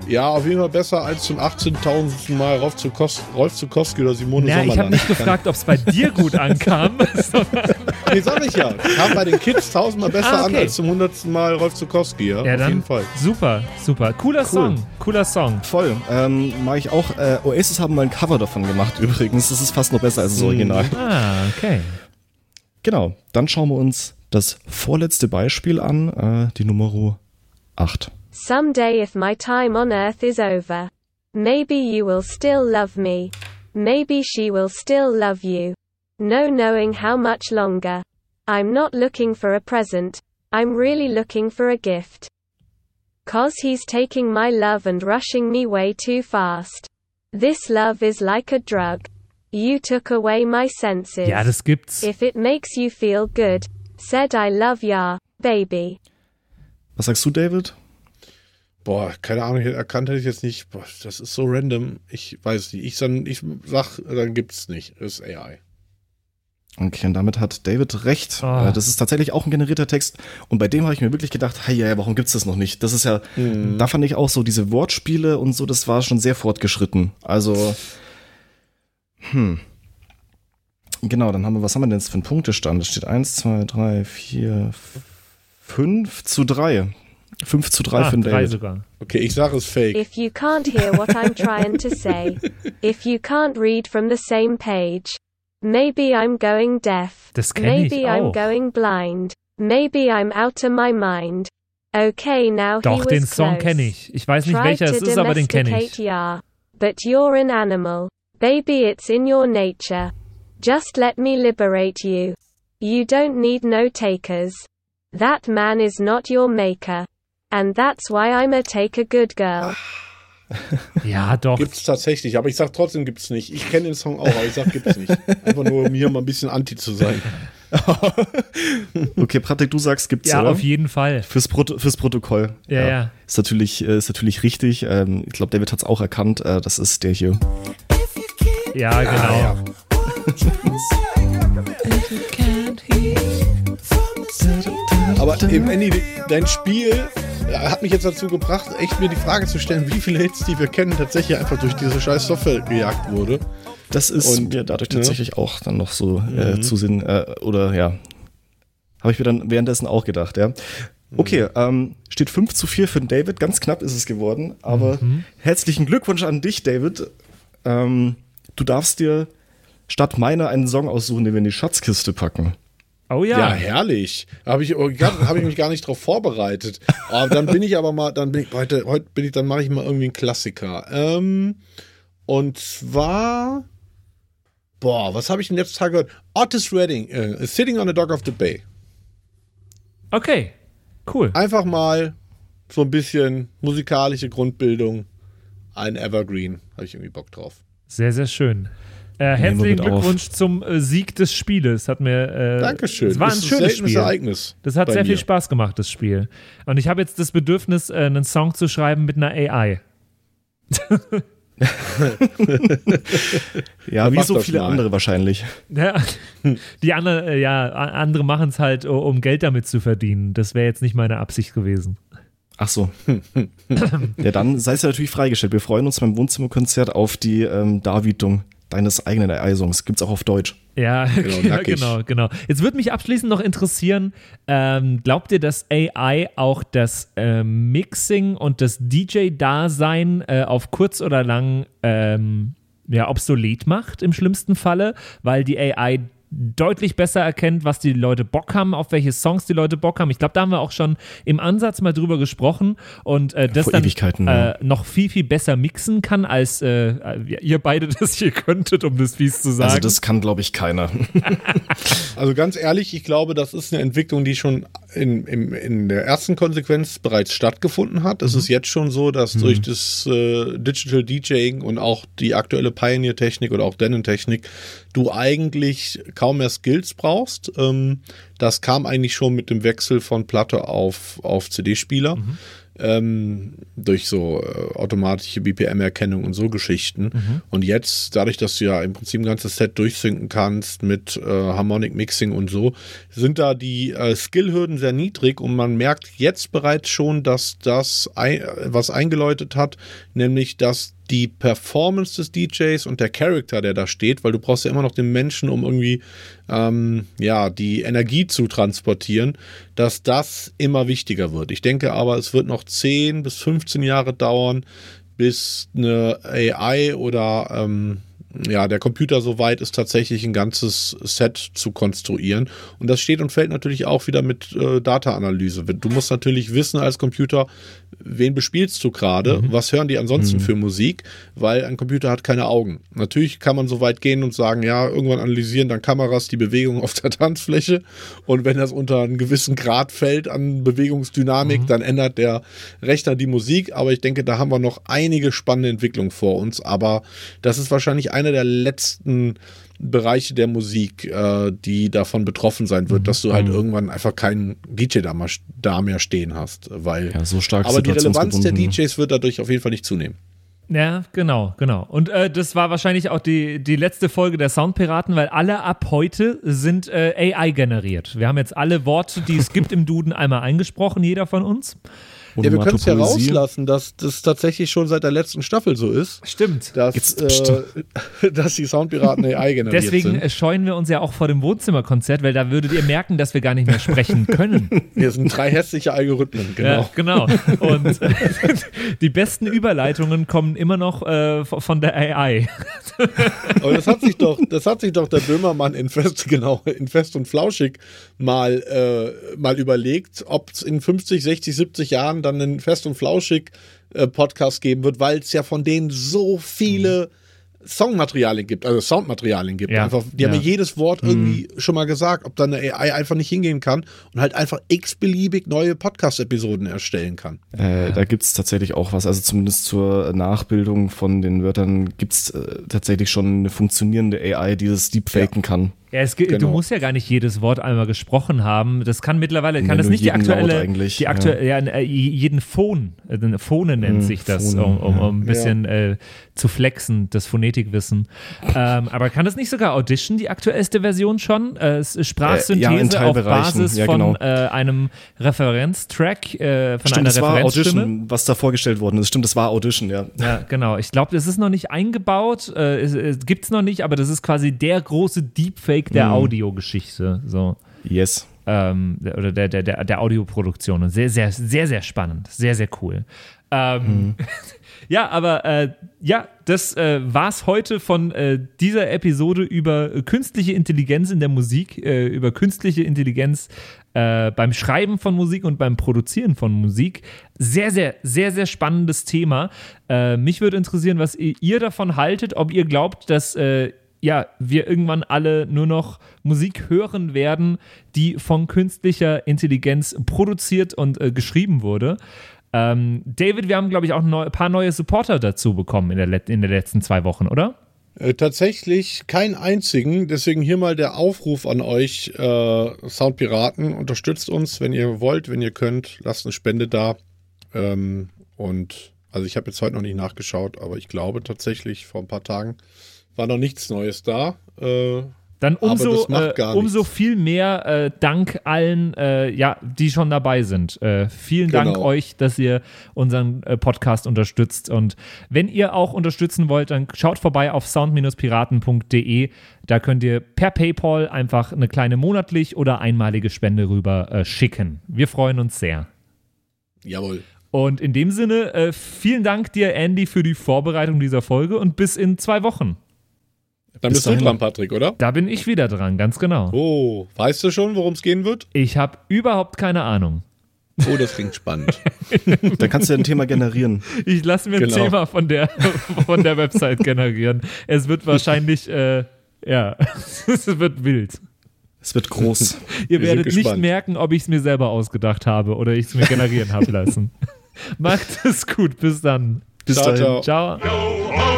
Ja, auf jeden Fall besser als zum 18.000. Mal Rolf, Zukos Rolf Zukowski oder Simone Ja, ich habe Sommerland. nicht gefragt, ob es bei dir gut ankam. Nee, sag ich ja. Kam bei den Kids tausendmal besser Ah, an okay. als zum hundertsten Mal Rolf Zukowski, ja, ja, auf dann jeden Fall. super, super. Cooler Song, cooler Song. voll. Ähm, mag ich auch. Äh, Oasis haben mal ein Cover davon gemacht übrigens. Das ist fast noch besser als das Original. Ah, okay. Genau. Dann schauen wir uns das vorletzte Beispiel an, äh, die Nummer 8. Someday, if my time on earth is over, maybe you will still love me. Maybe she will still love you. No knowing how much longer. I'm not looking for a present, I'm really looking for a gift. Cause he's taking my love and rushing me way too fast. This love is like a drug. You took away my senses. Ja, das gibt's. if it makes you feel good, said I love ya, baby. Was sagst du, David? Boah, keine Ahnung, erkannt hätte ich jetzt nicht. Boah, das ist so random. Ich weiß nicht. Ich, dann, ich sag, dann gibt's nicht. Das ist AI. Okay, und damit hat David recht. Ah. Äh, Das ist tatsächlich auch ein generierter Text. Und bei dem habe ich mir wirklich gedacht, hey, ja, warum gibt's das noch nicht? Das ist ja, da fand ich auch so diese Wortspiele und so, das war schon sehr fortgeschritten. Also, hm. Genau, dann haben wir, was haben wir denn jetzt für einen Punktestand? Es steht 1, 2, 3, 4, 5 zu 3. 5 zu 3 ah, für den David. sogar. Okay, ich sage es fake. If you can't hear what I'm trying to say, if you can't read from the same page, maybe I'm going deaf. Das kenn ich Maybe I'm auch. going blind. Maybe I'm out of my mind. Okay, now he Doch, was den Song kenne ich. Ich weiß nicht, Tried welcher es to ist, aber den kenne domesticate ich. ya, but you're an animal. Baby, it's in your nature. Just let me liberate you. You don't need no takers. That man is not your maker. And that's why I'm a take a good girl. Ja, doch. Gibt's tatsächlich, aber ich sag trotzdem gibt's nicht. Ich kenne den Song auch, aber ich sag gibt's nicht. Einfach nur, um hier mal ein bisschen anti zu sein. Okay, Pratik, du sagst, gibt's, Ja, oder? auf jeden Fall. Fürs, Proto fürs Protokoll. Ja, ja. Ist natürlich, äh, ist natürlich richtig. Ähm, ich glaube, David hat es auch erkannt. Äh, das ist der hier. Ja, genau. Aber eben, Andy, dein Spiel äh, hat mich jetzt dazu gebracht, echt mir die Frage zu stellen, wie viele Hits, die wir kennen, tatsächlich einfach durch diese scheiß Software gejagt wurde. Das ist Und, mir dadurch ne? tatsächlich auch dann noch so äh, zu Sinn, äh, oder ja, habe ich mir dann währenddessen auch gedacht, ja. Okay, ähm, steht 5 zu 4 für den David. Ganz knapp ist es geworden. Aber herzlichen Glückwunsch an dich, David. Ähm, du darfst dir statt meiner einen Song aussuchen, den wir in die Schatzkiste packen. Oh Ja, ja. herrlich. Habe ich, oh, hab ich mich gar nicht drauf vorbereitet. Aber dann bin ich aber mal, dann bin ich, heute, heute bin ich, dann mache ich mal irgendwie einen Klassiker. Ähm, und zwar, boah, was habe ich denn letzten Tag gehört? Otis Redding, äh, Sitting on the Dock of the Bay. Okay. Cool. Einfach mal so ein bisschen musikalische Grundbildung. Ein Evergreen. Habe ich irgendwie Bock drauf. Sehr, sehr schön. Äh, herzlichen mit auf. Glückwunsch zum äh, Sieg des Spieles. Hat mir, äh, Dankeschön. Es war ein Das ist schönes Spiel. Ereignis Das hat sehr viel mir. Spaß gemacht, das Spiel. Und ich habe jetzt das Bedürfnis, äh, einen Song zu schreiben mit einer AI. Ja, wie so viele mal. andere wahrscheinlich. Ja, die anderen, äh, ja, andere machen es halt, um Geld damit zu verdienen. Das wäre jetzt nicht meine Absicht gewesen. Ach so. ja, dann sei es ja natürlich freigestellt. Wir freuen uns beim Wohnzimmerkonzert auf die ähm, Darbietung deines eigenen AI-Songs. Gibt's auch auf Deutsch. Ja, Genau, nackig. genau, genau. Jetzt würde mich abschließend noch interessieren, ähm, glaubt ihr, dass AI auch das ähm, Mixing und das DJ-Dasein äh, auf kurz oder lang ähm, ja, obsolet macht im schlimmsten Falle, weil die AI deutlich besser erkennt, was die Leute Bock haben, auf welche Songs die Leute Bock haben. Ich glaube, da haben wir auch schon im Ansatz mal drüber gesprochen und äh, das vor dann äh, noch viel, viel besser mixen kann, als äh, ihr beide das hier könntet, um das fies zu sagen. Also das kann, glaube ich, keiner. Also ganz ehrlich, ich glaube, das ist eine Entwicklung, die schon in, in, in der ersten Konsequenz bereits stattgefunden hat. Es ist jetzt schon so, dass durch das äh, Digital DJing und auch die aktuelle Pioneer-Technik oder auch Denon-Technik du eigentlich kaum mehr Skills brauchst. Ähm, das kam eigentlich schon mit dem Wechsel von Platte auf, auf CD-Spieler. Ähm, durch so äh, automatische BPM-Erkennung und so Geschichten. Und jetzt, dadurch, dass du ja im Prinzip ein ganzes Set durchsynken kannst mit äh, Harmonic Mixing und so, sind da die äh, Skillhürden sehr niedrig und man merkt jetzt bereits schon, dass das ein, was eingeläutet hat, nämlich dass die Performance des DJs und der Charakter, der da steht, weil du brauchst ja immer noch den Menschen, um irgendwie ähm, ja die Energie zu transportieren, dass das immer wichtiger wird. Ich denke aber, es wird noch 10 bis 15 Jahre dauern, bis eine AI oder ähm, ja, der Computer so weit ist, tatsächlich ein ganzes Set zu konstruieren. Und das steht und fällt natürlich auch wieder mit äh, Data-Analyse. Du musst natürlich wissen als Computer, wen bespielst du gerade, was hören die ansonsten für Musik, weil ein Computer hat keine Augen. Natürlich kann man so weit gehen und sagen, ja, irgendwann analysieren dann Kameras die Bewegung auf der Tanzfläche. Und wenn das unter einen gewissen Grad fällt an Bewegungsdynamik, dann ändert der Rechner die Musik, aber ich denke, da haben wir noch einige spannende Entwicklungen vor uns, aber das ist wahrscheinlich einer der letzten Bereiche der Musik, äh, die davon betroffen sein wird, dass du halt irgendwann einfach keinen DJ da, mal, da mehr stehen hast, weil Ja, so stark aber die Relevanz der situationsgebunden. DJs wird dadurch auf jeden Fall nicht zunehmen. Ja, genau, genau. Und äh, das war wahrscheinlich auch die, die letzte Folge der Soundpiraten, weil alle ab heute sind äh, AI generiert. Wir haben jetzt alle Worte, die es gibt im Duden, einmal eingesprochen, jeder von uns. Ja, wir können es ja rauslassen, dass das tatsächlich schon seit der letzten Staffel so ist, Stimmt. dass, Jetzt äh, dass die Soundpiraten AI generiert Deswegen sind. scheuen wir uns ja auch vor dem Wohnzimmerkonzert, weil da würdet ihr merken, dass wir gar nicht mehr sprechen können. Wir sind drei hässliche Algorithmen, genau. Ja, genau. Und die besten Überleitungen kommen immer noch äh, von der AI. Aber das hat sich doch, das hat sich doch der Böhmermann in Fest, genau, in Fest und Flauschig mal, äh, mal überlegt, ob es in 50, 60, 70 Jahren dann einen Fest und Flauschig äh, Podcast geben wird, weil es ja von denen so viele Songmaterialien gibt, also Soundmaterialien gibt. Ja, Einfach, die haben ja. ja jedes Wort irgendwie schon mal gesagt, ob dann eine AI einfach nicht hingehen kann und halt einfach x-beliebig neue Podcast-Episoden erstellen kann. Äh, Da gibt's tatsächlich auch was, also zumindest zur Nachbildung von den Wörtern gibt's äh, tatsächlich schon eine funktionierende AI, die das deepfaken kann. Ja, es, gibt- Du Genau. musst ja gar nicht jedes Wort einmal gesprochen haben. Das kann mittlerweile, kann Nee, das nicht die aktuelle, die aktuelle, ja. äh, jeden Phon, äh, Phone nennt Hm, sich das, Phone, um, um, ja. um ein bisschen äh, zu flexen, das Phonetikwissen. ähm, aber kann das nicht sogar Audition, die aktuellste Version schon? Äh, ist Sprachsynthese Äh, ja, auf Basis ja, von genau. äh, einem Referenztrack, äh, von Stimmt, einer das war. Audition, was da vorgestellt worden ist. Stimmt, das war Audition, ja. Ja, genau. Ich glaube, das ist noch nicht eingebaut. Äh, es, es noch nicht, aber das ist quasi der große Deepfake Mhm. der Audiogeschichte. So. Yes. ähm, oder der, der, der, der Audioproduktion. Und sehr, sehr, sehr, sehr spannend. Sehr, sehr cool. Ähm, ja, aber äh, ja, das äh, war's heute von äh, dieser Episode über künstliche Intelligenz in der Musik, äh, über künstliche Intelligenz äh, beim Schreiben von Musik und beim Produzieren von Musik. Sehr, sehr, sehr, sehr spannendes Thema. Äh, mich würde interessieren, was ihr, ihr davon haltet, ob ihr glaubt, dass äh, ja, wir irgendwann alle nur noch Musik hören werden, die von künstlicher Intelligenz produziert und äh, geschrieben wurde. Ähm, David, wir haben, glaube ich, auch ein paar neue Supporter dazu bekommen in, der in den letzten zwei Wochen, oder? Äh, tatsächlich keinen einzigen. Deswegen hier mal der Aufruf an euch, äh, Soundpiraten. Unterstützt uns, wenn ihr wollt, wenn ihr könnt. Lasst eine Spende da. Ähm, und also ich habe jetzt heute noch nicht nachgeschaut, aber ich glaube tatsächlich vor ein paar Tagen war noch nichts Neues da. Äh, Dann Aber umso, das macht äh, umso viel mehr äh, Dank allen, äh, ja, die schon dabei sind. Äh, vielen Dank Genau. euch, dass ihr unseren äh, Podcast unterstützt. Und wenn ihr auch unterstützen wollt, dann schaut vorbei auf sound-piraten.de. Da könnt ihr per PayPal einfach eine kleine monatlich oder einmalige Spende rüber äh, schicken. Wir freuen uns sehr. jawohl. Und in dem Sinne, vielen Dank dir, Andy, für die Vorbereitung dieser Folge und bis in zwei Wochen. Dann Bis bist du dahin. dran, Patrick, oder? Da bin ich wieder dran, ganz genau. Oh, weißt du schon, worum es gehen wird? Ich habe überhaupt keine Ahnung. Oh, das klingt spannend. Dann kannst du ja ein Thema generieren. Ich lasse mir ein Genau. Thema von der, von der Website generieren. Es wird wahrscheinlich, äh, ja, es wird wild. Es wird groß. Ihr Wir werdet nicht merken, ob ich es mir selber ausgedacht habe oder ich es mir generieren habe lassen. Macht es gut, bis dann. Bis Ciao, dahin. ciao. Ciao.